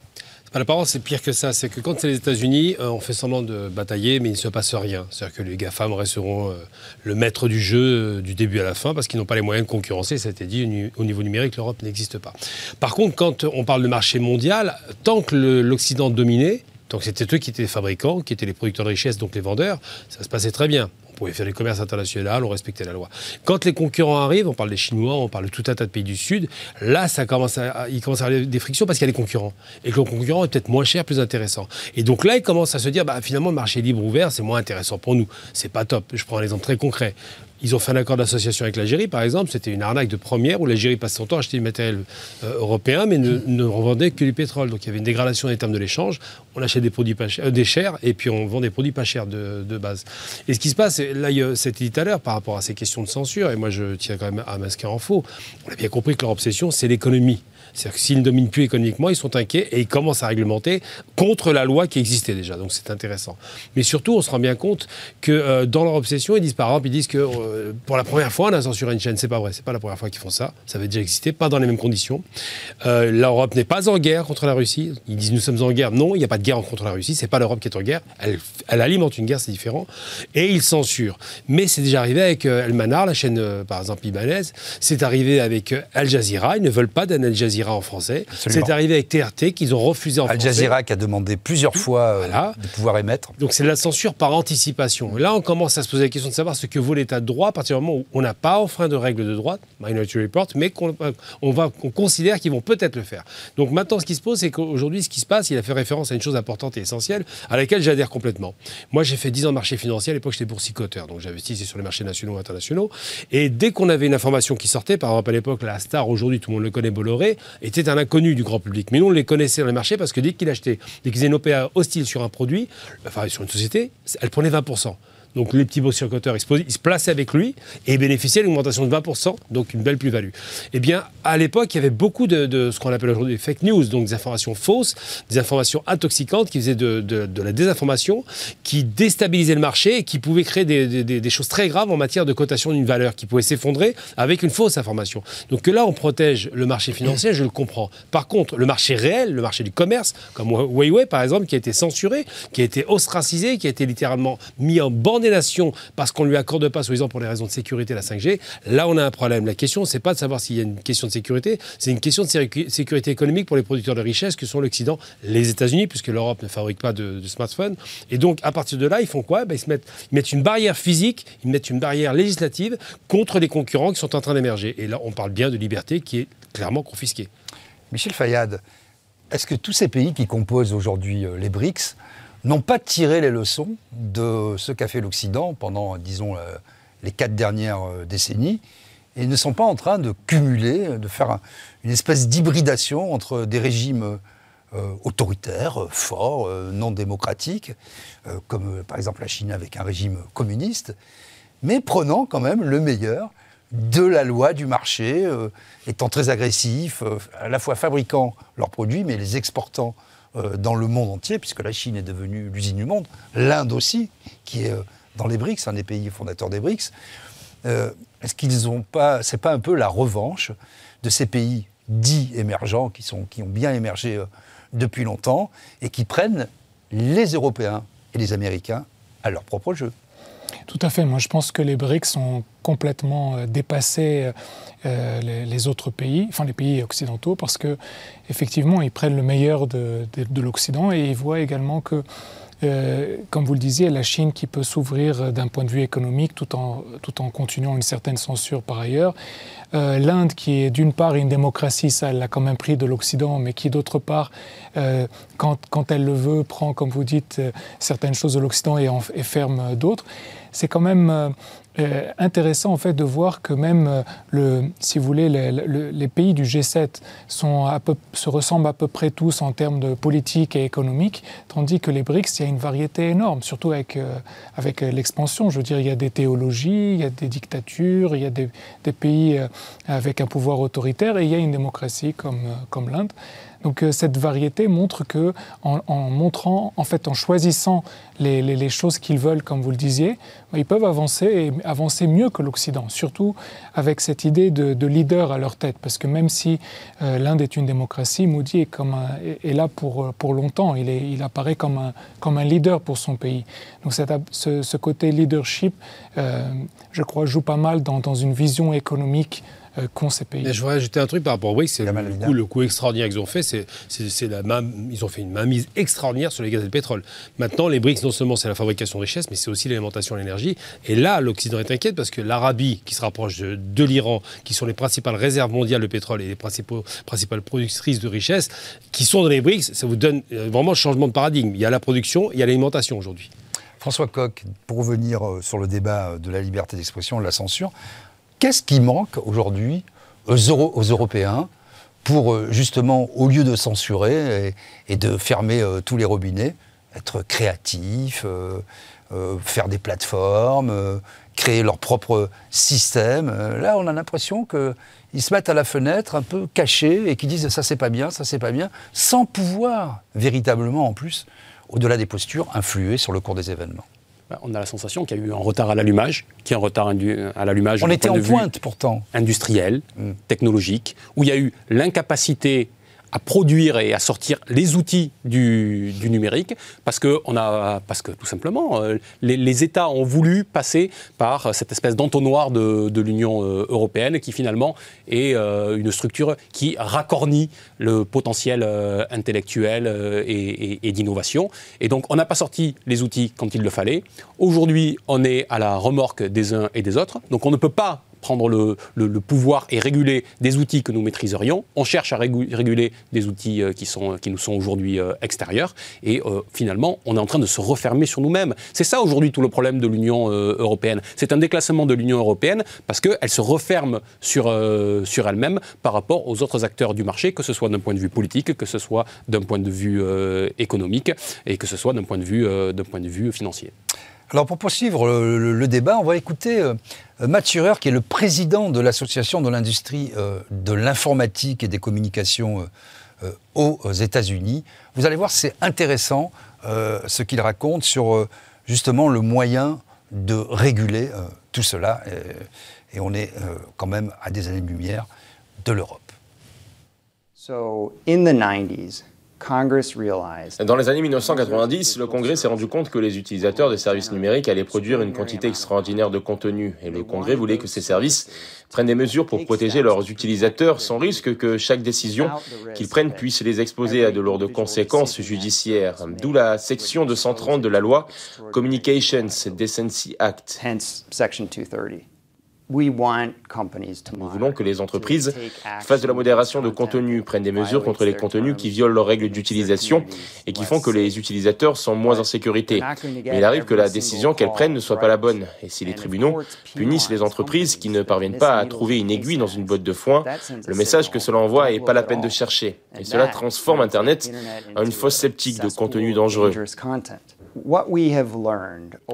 L'apparence, c'est pire que ça. C'est que quand c'est les États-Unis, euh, on fait semblant de batailler, mais il ne se passe rien. C'est-à-dire que les GAFAM resteront euh, le maître du jeu euh, du début à la fin parce qu'ils n'ont pas les moyens de concurrencer. Ça a été dit, au niveau numérique, l'Europe n'existe pas. Par contre, quand on parle de marché mondial, tant que l'Occident dominait, donc c'était eux qui étaient les fabricants, qui étaient les producteurs de richesse, donc les vendeurs, ça se passait très bien. On pouvait faire du commerce international, on respectait la loi. Quand les concurrents arrivent, on parle des Chinois, on parle de tout un tas de pays du Sud, là, ça commence à, avoir des frictions parce qu'il y a des concurrents. Et que le concurrent est peut-être moins cher, plus intéressant. Et donc là, il commence à se dire, bah, finalement, le marché libre ouvert, c'est moins intéressant pour nous. C'est pas top. Je prends un exemple très concret. Ils ont fait un accord d'association avec l'Algérie, par exemple. C'était une arnaque de première où l'Algérie passe son temps à acheter du matériel euh, européen, mais ne, revendait que du pétrole. Donc il y avait une dégradation des termes de l'échange. On achète des produits chers, euh, des chers, et puis on vend des produits pas chers de, base. Et ce qui se passe, là, c'était dit tout à l'heure par rapport à ces questions de censure, et moi je tiens quand même à masquer en faux. On a bien compris que leur obsession, c'est l'économie. C'est-à-dire que s'ils ne dominent plus économiquement, ils sont inquiets et ils commencent à réglementer contre la loi qui existait déjà. Donc c'est intéressant. Mais surtout, on se rend bien compte que euh, dans leur obsession, ils disent par exemple, ils disent que euh, pour la première fois, on a censuré une chaîne. C'est pas vrai. C'est pas la première fois qu'ils font ça. Ça avait déjà existé, pas dans les mêmes conditions. Euh, L'Europe n'est pas en guerre contre la Russie. Ils disent nous sommes en guerre. Non, il n'y a pas de guerre contre la Russie. C'est pas l'Europe qui est en guerre. Elle, elle, alimente une guerre, c'est différent. Et ils censurent. Mais c'est déjà arrivé avec El Manar, la chaîne par exemple libanaise. C'est arrivé avec Al Jazeera. Ils ne veulent pas d'un Al Jazeera en français. C'est arrivé avec TRT qu'ils ont refusé en Al français. Al Jazeera qui a demandé plusieurs fois euh, de pouvoir émettre. Donc c'est de la censure par anticipation. Là, on commence à se poser la question de savoir ce que vaut l'état de droit à partir du moment où on n'a pas enfreint de règles de droit, Minority Report, mais qu'on on va, qu'on considère qu'ils vont peut-être le faire. Donc maintenant, ce qui se pose, c'est qu'aujourd'hui, ce qui se passe, il a fait référence à une chose importante et essentielle à laquelle j'adhère complètement. Moi, j'ai fait 10 ans de marché financier. À l'époque, j'étais boursicoteur, donc j'investissais sur les marchés nationaux et internationaux. Et dès qu'on avait une information qui sortait, par exemple à l'époque, la star, aujourd'hui, tout le monde le connaît, Bolloré, était un inconnu du grand public. Mais nous, on les connaissait dans les marchés parce que dès qu'il achetait, dès qu'ils une OPA hostile sur un produit, enfin sur une société, elle prenait 20%. Donc les petits boursiers-coteurs, ils, se plaçaient avec lui et bénéficiaient d'une augmentation de 20%, donc une belle plus-value. Eh bien, à l'époque, il y avait beaucoup de, ce qu'on appelle aujourd'hui des fake news, donc des informations fausses, des informations intoxicantes qui faisaient de, la désinformation, qui déstabilisaient le marché et qui pouvaient créer des, choses très graves en matière de cotation d'une valeur, qui pouvaient s'effondrer avec une fausse information. Donc que là, on protège le marché financier, je le comprends. Par contre, le marché réel, le marché du commerce, comme Huawei par exemple, qui a été censuré, qui a été ostracisé, qui a été littéralement mis en bande des parce qu'on ne lui accorde pas, soi-disant pour les raisons de sécurité, la 5G, là on a un problème. La question, c'est pas de savoir s'il y a une question de sécurité, c'est une question de sécurité économique pour les producteurs de richesse que sont l'Occident, les États-Unis, puisque l'Europe ne fabrique pas de, smartphones. Et donc, à partir de là, ils font quoi? Ben, ils, se mettent, ils mettent une barrière physique, ils mettent une barrière législative contre les concurrents qui sont en train d'émerger. Et là, on parle bien de liberté qui est clairement confisquée. Michel Fayad, est-ce que tous ces pays qui composent aujourd'hui euh, les BRICS n'ont pas tiré les leçons de ce qu'a fait l'Occident pendant, disons, euh, les quatre dernières euh, décennies et ne sont pas en train de cumuler, de faire une espèce d'hybridation entre des régimes euh, autoritaires, forts, non démocratiques, comme par exemple la Chine avec un régime communiste, mais prenant quand même le meilleur de la loi du marché, étant très agressifs, à la fois fabriquant leurs produits, mais les exportant euh, dans le monde entier, puisque la Chine est devenue l'usine du monde, l'Inde aussi, qui est euh, dans les BRICS, un des pays fondateurs des BRICS. Euh, est-ce qu'ils n'ont pas, c'est pas un peu la revanche de ces pays dits émergents, qui, sont, qui ont bien émergé depuis longtemps, et qui prennent les Européens et les Américains à leur propre jeu? Tout à fait. Moi, je pense que les BRICS ont complètement euh, dépassé euh, les, autres pays, enfin les pays occidentaux, parce que effectivement, ils prennent le meilleur de, l'Occident et ils voient également que euh, comme vous le disiez, la Chine qui peut s'ouvrir d'un point de vue économique tout en, continuant une certaine censure par ailleurs. L'Inde qui est d'une part une démocratie, ça elle l'a quand même pris de l'Occident, mais qui d'autre part, quand, quand, elle le veut, prend, comme vous dites, certaines choses de l'Occident et, et ferme d'autres c'est quand même euh, euh, intéressant en fait de voir que même euh, le, si vous voulez, les, pays du G7 sont à peu, se ressemblent à peu près tous en termes de politique et économique, tandis que les BRICS, il y a une variété énorme, surtout avec, avec l'expansion. Je veux dire, il y a des théologies, il y a des dictatures, il y a des, des pays avec un pouvoir autoritaire et il y a une démocratie comme, comme l'Inde. Donc euh, cette variété montre que, en, montrant, en fait, en choisissant les, choses qu'ils veulent, comme vous le disiez, bah, ils peuvent avancer et avancer mieux que l'Occident. Surtout avec cette idée de, leader à leur tête, parce que même si euh, l'Inde est une démocratie, Modi est, là pour, pour longtemps. Il, apparaît comme un, leader pour son pays. Donc ce, côté leadership, euh, je crois, joue pas mal dans, une vision économique euh, qu'ont ces pays. je voudrais ajouter un truc par rapport au BRICS. C'est le, le coup, extraordinaire qu'ils ont fait, c'est, la ils ont fait une mainmise extraordinaire sur les gaz et le pétrole. Maintenant, les BRICS, non seulement c'est la fabrication de richesses, mais c'est aussi l'alimentation et l'énergie. Et là, l'Occident est inquiète parce que l'Arabie, qui se rapproche de, l'Iran, qui sont les principales réserves mondiales de pétrole et les principaux, principales productrices de richesses, qui sont dans les BRICS, ça vous donne euh, vraiment un changement de paradigme. Il y a la production, il y a l'alimentation aujourd'hui. François Coq, pour revenir euh, sur le débat de la liberté d'expression, de la censure, Qu'est-ce qui manque aujourd'hui aux, Européens pour euh, justement, au lieu de censurer et, de fermer euh, tous les robinets, être créatifs, euh, faire des plateformes, créer leur propre système. là, on a l'impression qu'ils se mettent à la fenêtre un peu cachés et qu'ils disent ça c'est pas bien, ça c'est pas bien, sans pouvoir véritablement en plus, au-delà des postures, influer sur le cours des événements. Bah, on a la sensation qu'il y a eu un retard à l'allumage, qu'il y a un retard à l'allumage. On était en pointe pourtant. Industriel, mm. technologique, où il y a eu l'incapacité à produire et à sortir les outils du, numérique parce que, tout simplement, euh, les, États ont voulu passer par cette espèce d'entonnoir de, l'Union euh, européenne qui finalement est euh, une structure qui racornit le potentiel intellectuel et d'innovation. Et donc, on n'a pas sorti les outils quand il le fallait. Aujourd'hui, on est à la remorque des uns et des autres. Donc, on ne peut pas prendre le, pouvoir et réguler des outils que nous maîtriserions. On cherche à réguler des outils euh, qui, sont, qui nous sont aujourd'hui euh, extérieurs. Et euh, finalement, on est en train de se refermer sur nous-mêmes. C'est ça aujourd'hui tout le problème de l'Union européenne. C'est un déclassement de l'Union européenne parce qu'elle se referme sur, sur elle-même par rapport aux autres acteurs du marché, que ce soit d'un point de vue politique, que ce soit d'un point de vue économique et que ce soit d'un point, de vue, d'un point de vue financier. Alors pour poursuivre le, débat, on va écouter euh, Matt qui est le président de l'Association de l'industrie euh, de l'informatique et des communications euh, aux États-Unis. Vous allez voir, c'est intéressant ce qu'il raconte sur justement le moyen de réguler tout cela. Et, on est quand même à des années-lumière de l'Europe. So in the 90s, dans les années 1990, le Congrès s'est rendu compte que les utilisateurs de services numériques allaient produire une quantité extraordinaire de contenu, et le Congrès voulait que ces services prennent des mesures pour protéger leurs utilisateurs sans risque que chaque décision qu'ils prennent puisse les exposer à de lourdes conséquences judiciaires. D'où la section 230 de la loi Communications Decency Act. Nous voulons que les entreprises fassent de la modération de contenu, prennent des mesures contre les contenus qui violent leurs règles d'utilisation et qui font que les utilisateurs sont moins en sécurité. Mais il arrive que la décision qu'elles prennent ne soit pas la bonne. Et si les tribunaux punissent les entreprises qui ne parviennent pas à trouver une aiguille dans une botte de foin, le message que cela envoie est pas la peine de chercher. Et cela transforme Internet en une fosse sceptique de contenu dangereux.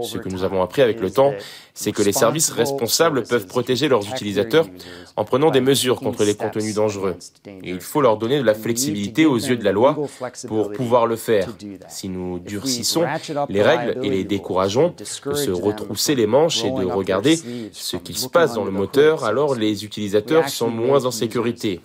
Ce que nous avons appris avec le temps, c'est que les services responsables peuvent protéger leurs utilisateurs en prenant des mesures contre les contenus dangereux. Et il faut leur donner de la flexibilité aux yeux de la loi pour pouvoir le faire. Si nous durcissons les règles et les décourageons de se retrousser les manches et de regarder ce qui se passe dans le moteur, alors les utilisateurs sont moins en sécurité.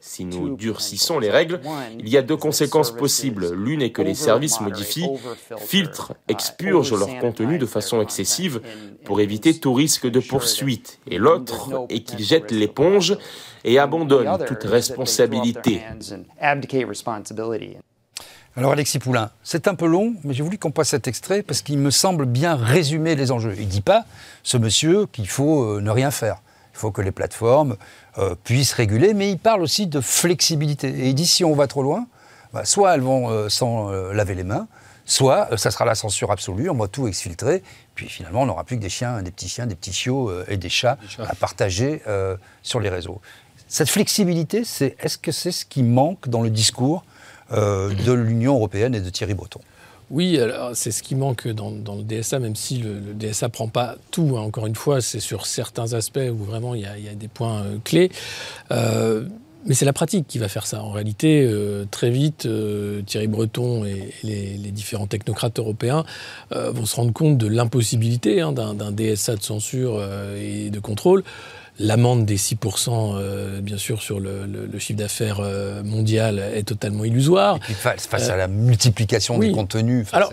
Si nous durcissons les règles, il y a deux conséquences possibles. L'une est que les services modifient, filtrent, expurgent leur contenu de façon excessive pour éviter tout risque de poursuite. Et l'autre est qu'ils jettent l'éponge et abandonnent toute responsabilité. Alors Alexis Poulain, c'est un peu long, mais j'ai voulu qu'on passe cet extrait parce qu'il me semble bien résumer les enjeux. Il ne dit pas, ce monsieur, qu'il faut euh, ne rien faire. Il faut que les plateformes euh, puissent réguler, mais il parle aussi de flexibilité. Et il dit si on va trop loin, bah, soit elles vont euh, s'en euh, laver les mains, soit ça sera la censure absolue, on va tout exfiltrer, puis finalement on n'aura plus que des chiens, des petits chiens, des petits chiots et des chats, à partager sur les réseaux. Cette flexibilité, c'est, est-ce que c'est ce qui manque dans le discours de l'Union européenne et de Thierry Breton? Oui, c'est ce qui manque dans, le DSA, même si le, DSA prend pas tout. Hein. Encore une fois, c'est sur certains aspects où vraiment il y a, des points euh, clés. Euh, mais c'est la pratique qui va faire ça. En réalité, euh, très vite, Thierry Breton et, les, différents technocrates européens vont se rendre compte de l'impossibilité hein, d'un DSA de censure et de contrôle. L'amende des 6%, euh, bien sûr, sur le, chiffre d'affaires euh, mondial est totalement illusoire. Et puis face, à la multiplication des contenus. Alors,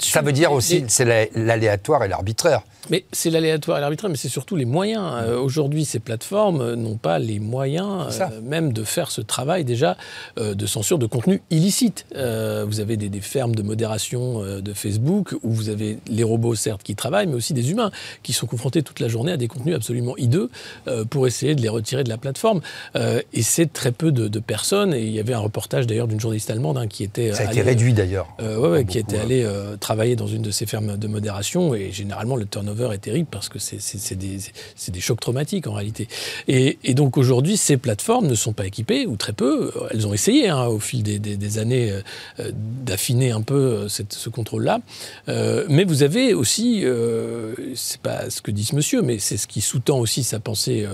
ça veut dire aussi, c'est l'aléatoire et l'arbitraire. Mais c'est l'aléatoire et l'arbitraire, mais c'est surtout les moyens. Euh, aujourd'hui, ces plateformes n'ont pas les moyens euh, même de faire ce travail déjà euh, de censure de contenu illicite. vous avez des, fermes de modération de Facebook où vous avez les robots, certes, qui travaillent, mais aussi des humains qui sont confrontés toute la journée à des contenus absolument hideux pour essayer de les retirer de la plateforme. et c'est très peu de, personnes. Et il y avait un reportage d'ailleurs d'une journaliste allemande hein, qui était. Ça a été réduit d'ailleurs. ouais, qui était allée travailler dans une de ces fermes de modération. Et généralement, le turnover est terrible parce que c'est des, des, chocs traumatiques en réalité. Et, donc aujourd'hui, ces plateformes ne sont pas équipées, ou très peu. Elles ont essayé hein, au fil des, années euh, d'affiner un peu cette, ce contrôle-là. Euh, mais vous avez aussi, euh, c'est pas ce que dit ce monsieur, mais c'est ce qui sous-tend aussi sa pensée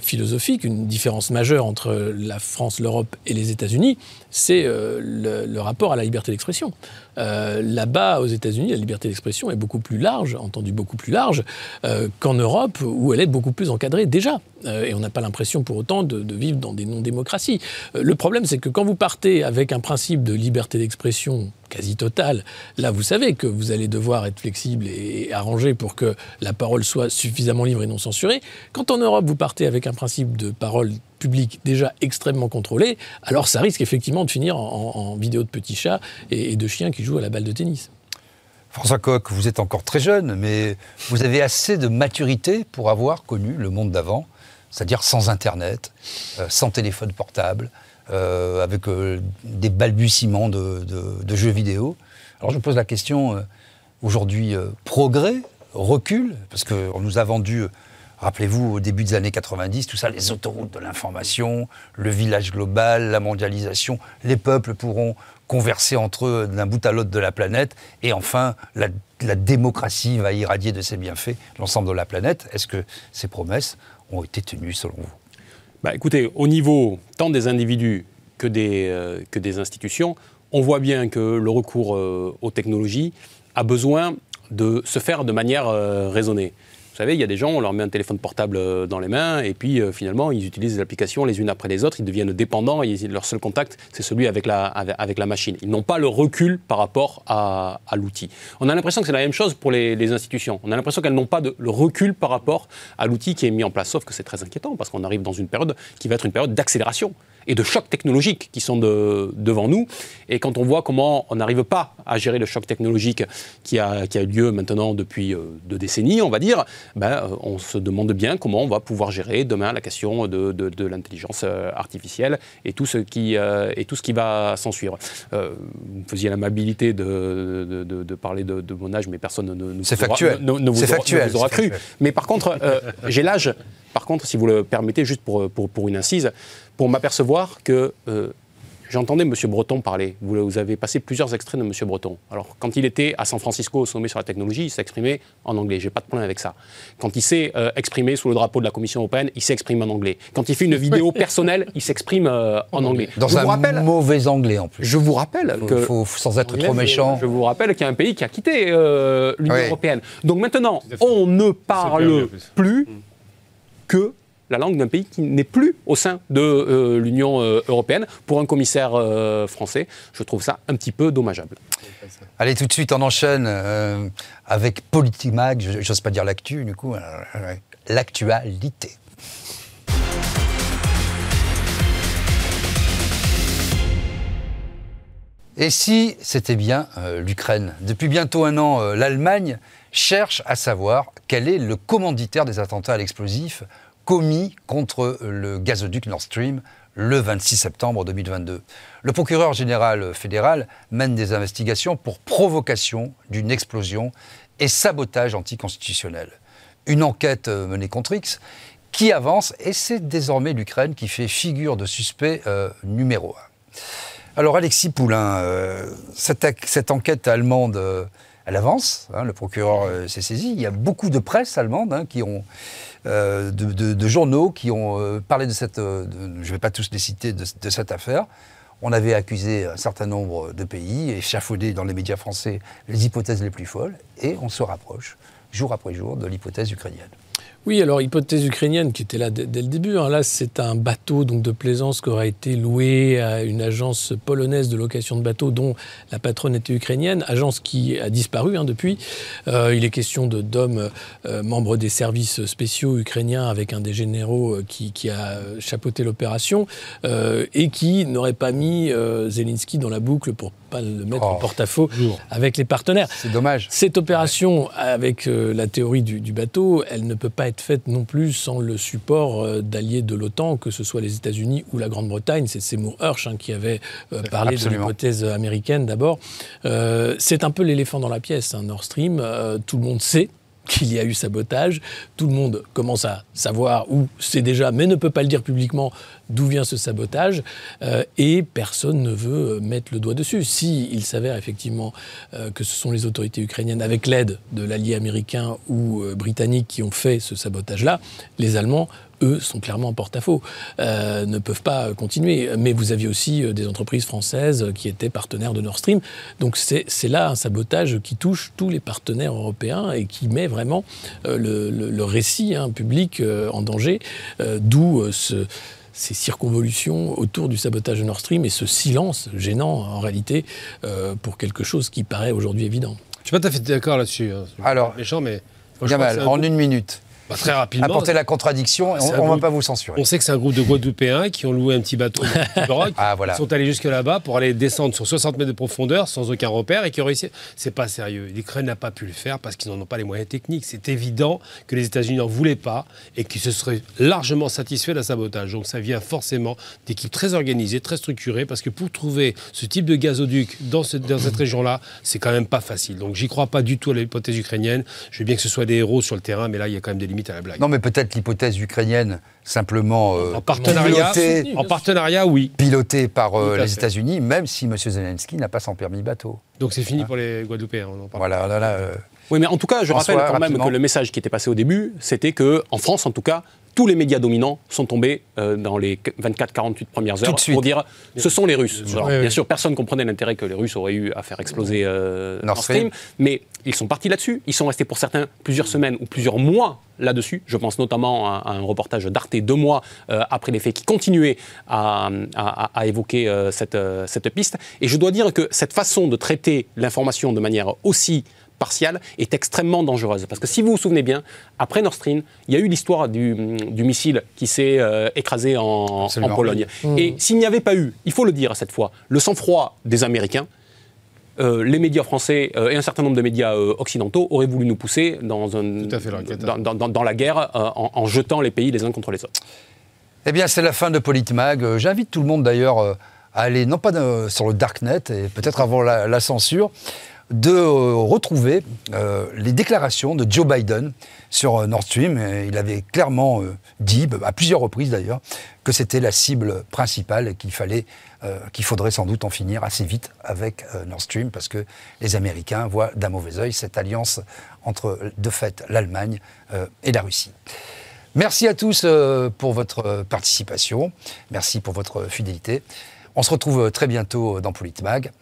philosophique, une différence majeure entre la France, l'Europe et les États-Unis, c'est le rapport à la liberté d'expression. Euh, là-bas, aux États-Unis, la liberté d'expression est beaucoup plus large, entendu beaucoup plus large, euh, qu'en Europe, où elle est beaucoup plus encadrée déjà. Euh, et on n'a pas l'impression pour autant de, vivre dans des non-démocraties. le problème, c'est que quand vous partez avec un principe de liberté d'expression quasi totale, là, vous savez que vous allez devoir être flexible et, arranger pour que la parole soit suffisamment libre et non censurée. Quand en Europe, vous partez avec un principe de parole publique déjà extrêmement contrôlé, alors ça risque effectivement de finir en, vidéo de petits chats et, et de chiens qui jouent à la balle de tennis. François Coq, vous êtes encore très jeune, mais vous avez assez de maturité pour avoir connu le monde d'avant, c'est-à-dire sans Internet, euh, sans téléphone portable, euh, avec euh, des balbutiements de, jeux vidéo. Alors je pose la question, aujourd'hui, progrès, recul, parce qu'on nous a vendu Rappelez-vous, au début des années 90, tout ça, les autoroutes de l'information, le village global, la mondialisation, les peuples pourront converser entre eux d'un bout à l'autre de la planète, et enfin, la, démocratie va irradier de ses bienfaits l'ensemble de la planète. Est-ce que ces promesses ont été tenues selon vous bah, Écoutez, au niveau tant des individus que des, euh, que des institutions, on voit bien que le recours euh, aux technologies a besoin de se faire de manière euh, raisonnée. Savez, il y a des gens, on leur met un téléphone portable euh, dans les mains et puis euh, finalement, ils utilisent des applications les unes après les autres, ils deviennent dépendants et leur seul contact, c'est celui avec la, machine. Ils n'ont pas le recul par rapport à, l'outil. On a l'impression que c'est la même chose pour les, institutions. On a l'impression qu'elles n'ont pas le recul par rapport à l'outil qui est mis en place. Sauf que c'est très inquiétant parce qu'on arrive dans une période qui va être une période d'accélération et de chocs technologiques qui sont devant nous. Et quand on voit comment on n'arrive pas à gérer le choc technologique qui a, qui a eu lieu maintenant depuis euh, deux décennies, on va dire, ben, euh, on se demande bien comment on va pouvoir gérer demain la question de, de, l'intelligence euh, artificielle et tout ce qui, et tout ce qui va s'en suivre. vous faisiez l'amabilité de, de, parler de, mon âge, mais personne ne, ne, C'est factuel. vous, factuel. aura cru. Mais par contre, j'ai l'âge, par contre, si vous le permettez, juste pour, pour, pour une incise, pour m'apercevoir que euh, j'entendais M. Breton parler. Vous, avez passé plusieurs extraits de M. Breton. Alors, quand il était à San Francisco au sommet sur la technologie, il s'exprimait en anglais. J'ai pas de problème avec ça. Quand il s'est euh, exprimé sous le drapeau de la Commission européenne, il s'exprime en anglais. Quand il fait une vidéo personnelle, il s'exprime euh, en anglais. Dans un mauvais anglais en plus. Je vous rappelle que. Faut, sans être trop méchant. Je vous rappelle qu'il y a un pays qui a quitté l'Union européenne. Donc maintenant, on ne parle plus que la langue d'un pays qui n'est plus au sein de euh, l'Union euh, européenne. Pour un commissaire euh, français, je trouve ça un petit peu dommageable. Allez, tout de suite, on enchaîne avec Politimag, j'ose pas dire l'actu, du coup, l'actualité. Et si c'était bien l'Ukraine? Depuis bientôt un an, l'Allemagne cherche à savoir quel est le commanditaire des attentats à l'explosif commis contre le gazoduc Nord Stream le 26 septembre 2022. Le procureur général fédéral mène des investigations pour provocation d'une explosion et sabotage anticonstitutionnel. Une enquête menée contre X qui avance et c'est désormais l'Ukraine qui fait figure de suspect euh, numéro un. Alors Alexis Poulain, euh, cette, enquête allemande, euh, elle avance, hein, le procureur s'est saisi, il y a beaucoup de presse allemande hein, qui ont euh, de, journaux qui ont euh, parlé de cette, euh, je ne vais pas tous les citer, de, cette affaire. On avait accusé un certain nombre de pays, échafaudé dans les médias français les hypothèses les plus folles, et on se rapproche, jour après jour, de l'hypothèse ukrainienne. Oui, alors hypothèse ukrainienne qui était là dès, le début. Hein. Là, c'est un bateau donc de plaisance qui aura été loué à une agence polonaise de location de bateaux dont la patronne était ukrainienne, agence qui a disparu hein, depuis. Euh, il est question d'hommes euh, membres des services spéciaux ukrainiens avec un des généraux euh, qui, a chapeauté l'opération et qui n'aurait pas mis Zelensky dans la boucle pour pas le mettre en oh, porte-à-faux avec les partenaires. C'est dommage. Cette opération, avec la théorie du, du bateau, elle ne peut pas être faite non plus sans le support euh, d'alliés de l'OTAN, que ce soit les États-Unis ou la Grande-Bretagne. C'est Seymour Hersh hein, qui avait euh, parlé de l'hypothèse américaine d'abord. Euh, c'est un peu l'éléphant dans la pièce, hein, Nord Stream. tout le monde sait qu'il y a eu sabotage. Tout le monde commence à savoir où c'est déjà, mais ne peut pas le dire publiquement, d'où vient ce sabotage. Euh, et personne ne veut mettre le doigt dessus. Si il s'avère effectivement euh, que ce sont les autorités ukrainiennes, avec l'aide de l'allié américain ou euh, britannique, qui ont fait ce sabotage-là, les Allemands eux, sont clairement en porte-à-faux, euh, ne peuvent pas continuer. Mais vous aviez aussi euh, des entreprises françaises qui étaient partenaires de Nord Stream. Donc c'est là un sabotage qui touche tous les partenaires européens et qui met vraiment euh, le, récit hein, public en danger, d'où ces circonvolutions autour du sabotage de Nord Stream et ce silence gênant en réalité pour quelque chose qui paraît aujourd'hui évident. Je suis pas tout à fait d'accord là-dessus. Hein. Alors, méchant, mais Gamal, en une minute. Bah, très rapidement. Apporter la contradiction, on ne va pas vous censurer. On sait que c'est un groupe de Guadeloupéens qui ont loué un petit bateau de ah, voilà. Ils sont allés jusque là-bas pour aller descendre sur 60 mètres de profondeur sans aucun repère et qui ont réussi. C'est pas sérieux. L'Ukraine n'a pas pu le faire parce qu'ils n'en ont pas les moyens techniques. C'est évident que les États-Unis n'en voulaient pas et qu'ils se seraient largement satisfaits d'un sabotage. Donc ça vient forcément d'équipes très organisées, très structurées, parce que pour trouver ce type de gazoduc dans, dans cette région-là, c'est quand même pas facile. Donc j'y crois pas du tout à l'hypothèse ukrainienne. Je veux bien que ce soit des héros sur le terrain, mais là, il y a quand même des limites à la blague. Non, mais peut-être l'hypothèse ukrainienne simplement euh, en partenariat, pilotée, en partenariat, oui, pilotée par euh, les États-Unis, même si M. Zelensky n'a pas son permis bateau. Donc c'est fini pour les Guadeloupéens. voilà, là, là, euh, oui, mais en tout cas, je rappelle quand même que le message qui était passé au début, c'était que en France, en tout cas, tous les médias dominants sont tombés euh, dans les 24-48 premières heures pour dire ce sont les Russes. bien sûr, personne ne comprenait l'intérêt que les Russes auraient eu à faire exploser euh, Nord Stream, mais ils sont partis là-dessus. Ils sont restés pour certains plusieurs semaines ou plusieurs mois là-dessus. Je pense notamment à, un reportage d'Arte deux mois euh, après les faits qui continuait à, évoquer cette, cette piste. Et je dois dire que cette façon de traiter l'information de manière aussi partiale est extrêmement dangereuse. Parce que si vous vous souvenez bien, après Nord Stream, il y a eu l'histoire du, missile qui s'est euh, écrasé en, Pologne. Mmh. Et s'il n'y avait pas eu, il faut le dire à cette fois, le sang-froid des Américains, euh, les médias français euh, et un certain nombre de médias occidentaux auraient voulu nous pousser dans, un, dans, la guerre en, en, jetant les pays les uns contre les autres. Eh bien, c'est la fin de Politmag. J'invite tout le monde d'ailleurs à aller, non pas sur le Darknet, et peut-être avant la censure, de euh, retrouver euh, les déclarations de Joe Biden sur euh, Nord Stream. il avait clairement dit, bah, à plusieurs reprises d'ailleurs, que c'était la cible principale et qu'il fallait, qu'il faudrait sans doute en finir assez vite avec Nord Stream parce que les Américains voient d'un mauvais œil cette alliance entre, de fait, l'Allemagne et la Russie. Merci à tous pour votre participation. Merci pour votre fidélité. On se retrouve très bientôt dans Politmag.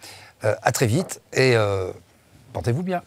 Euh, à très vite et euh, portez-vous bien.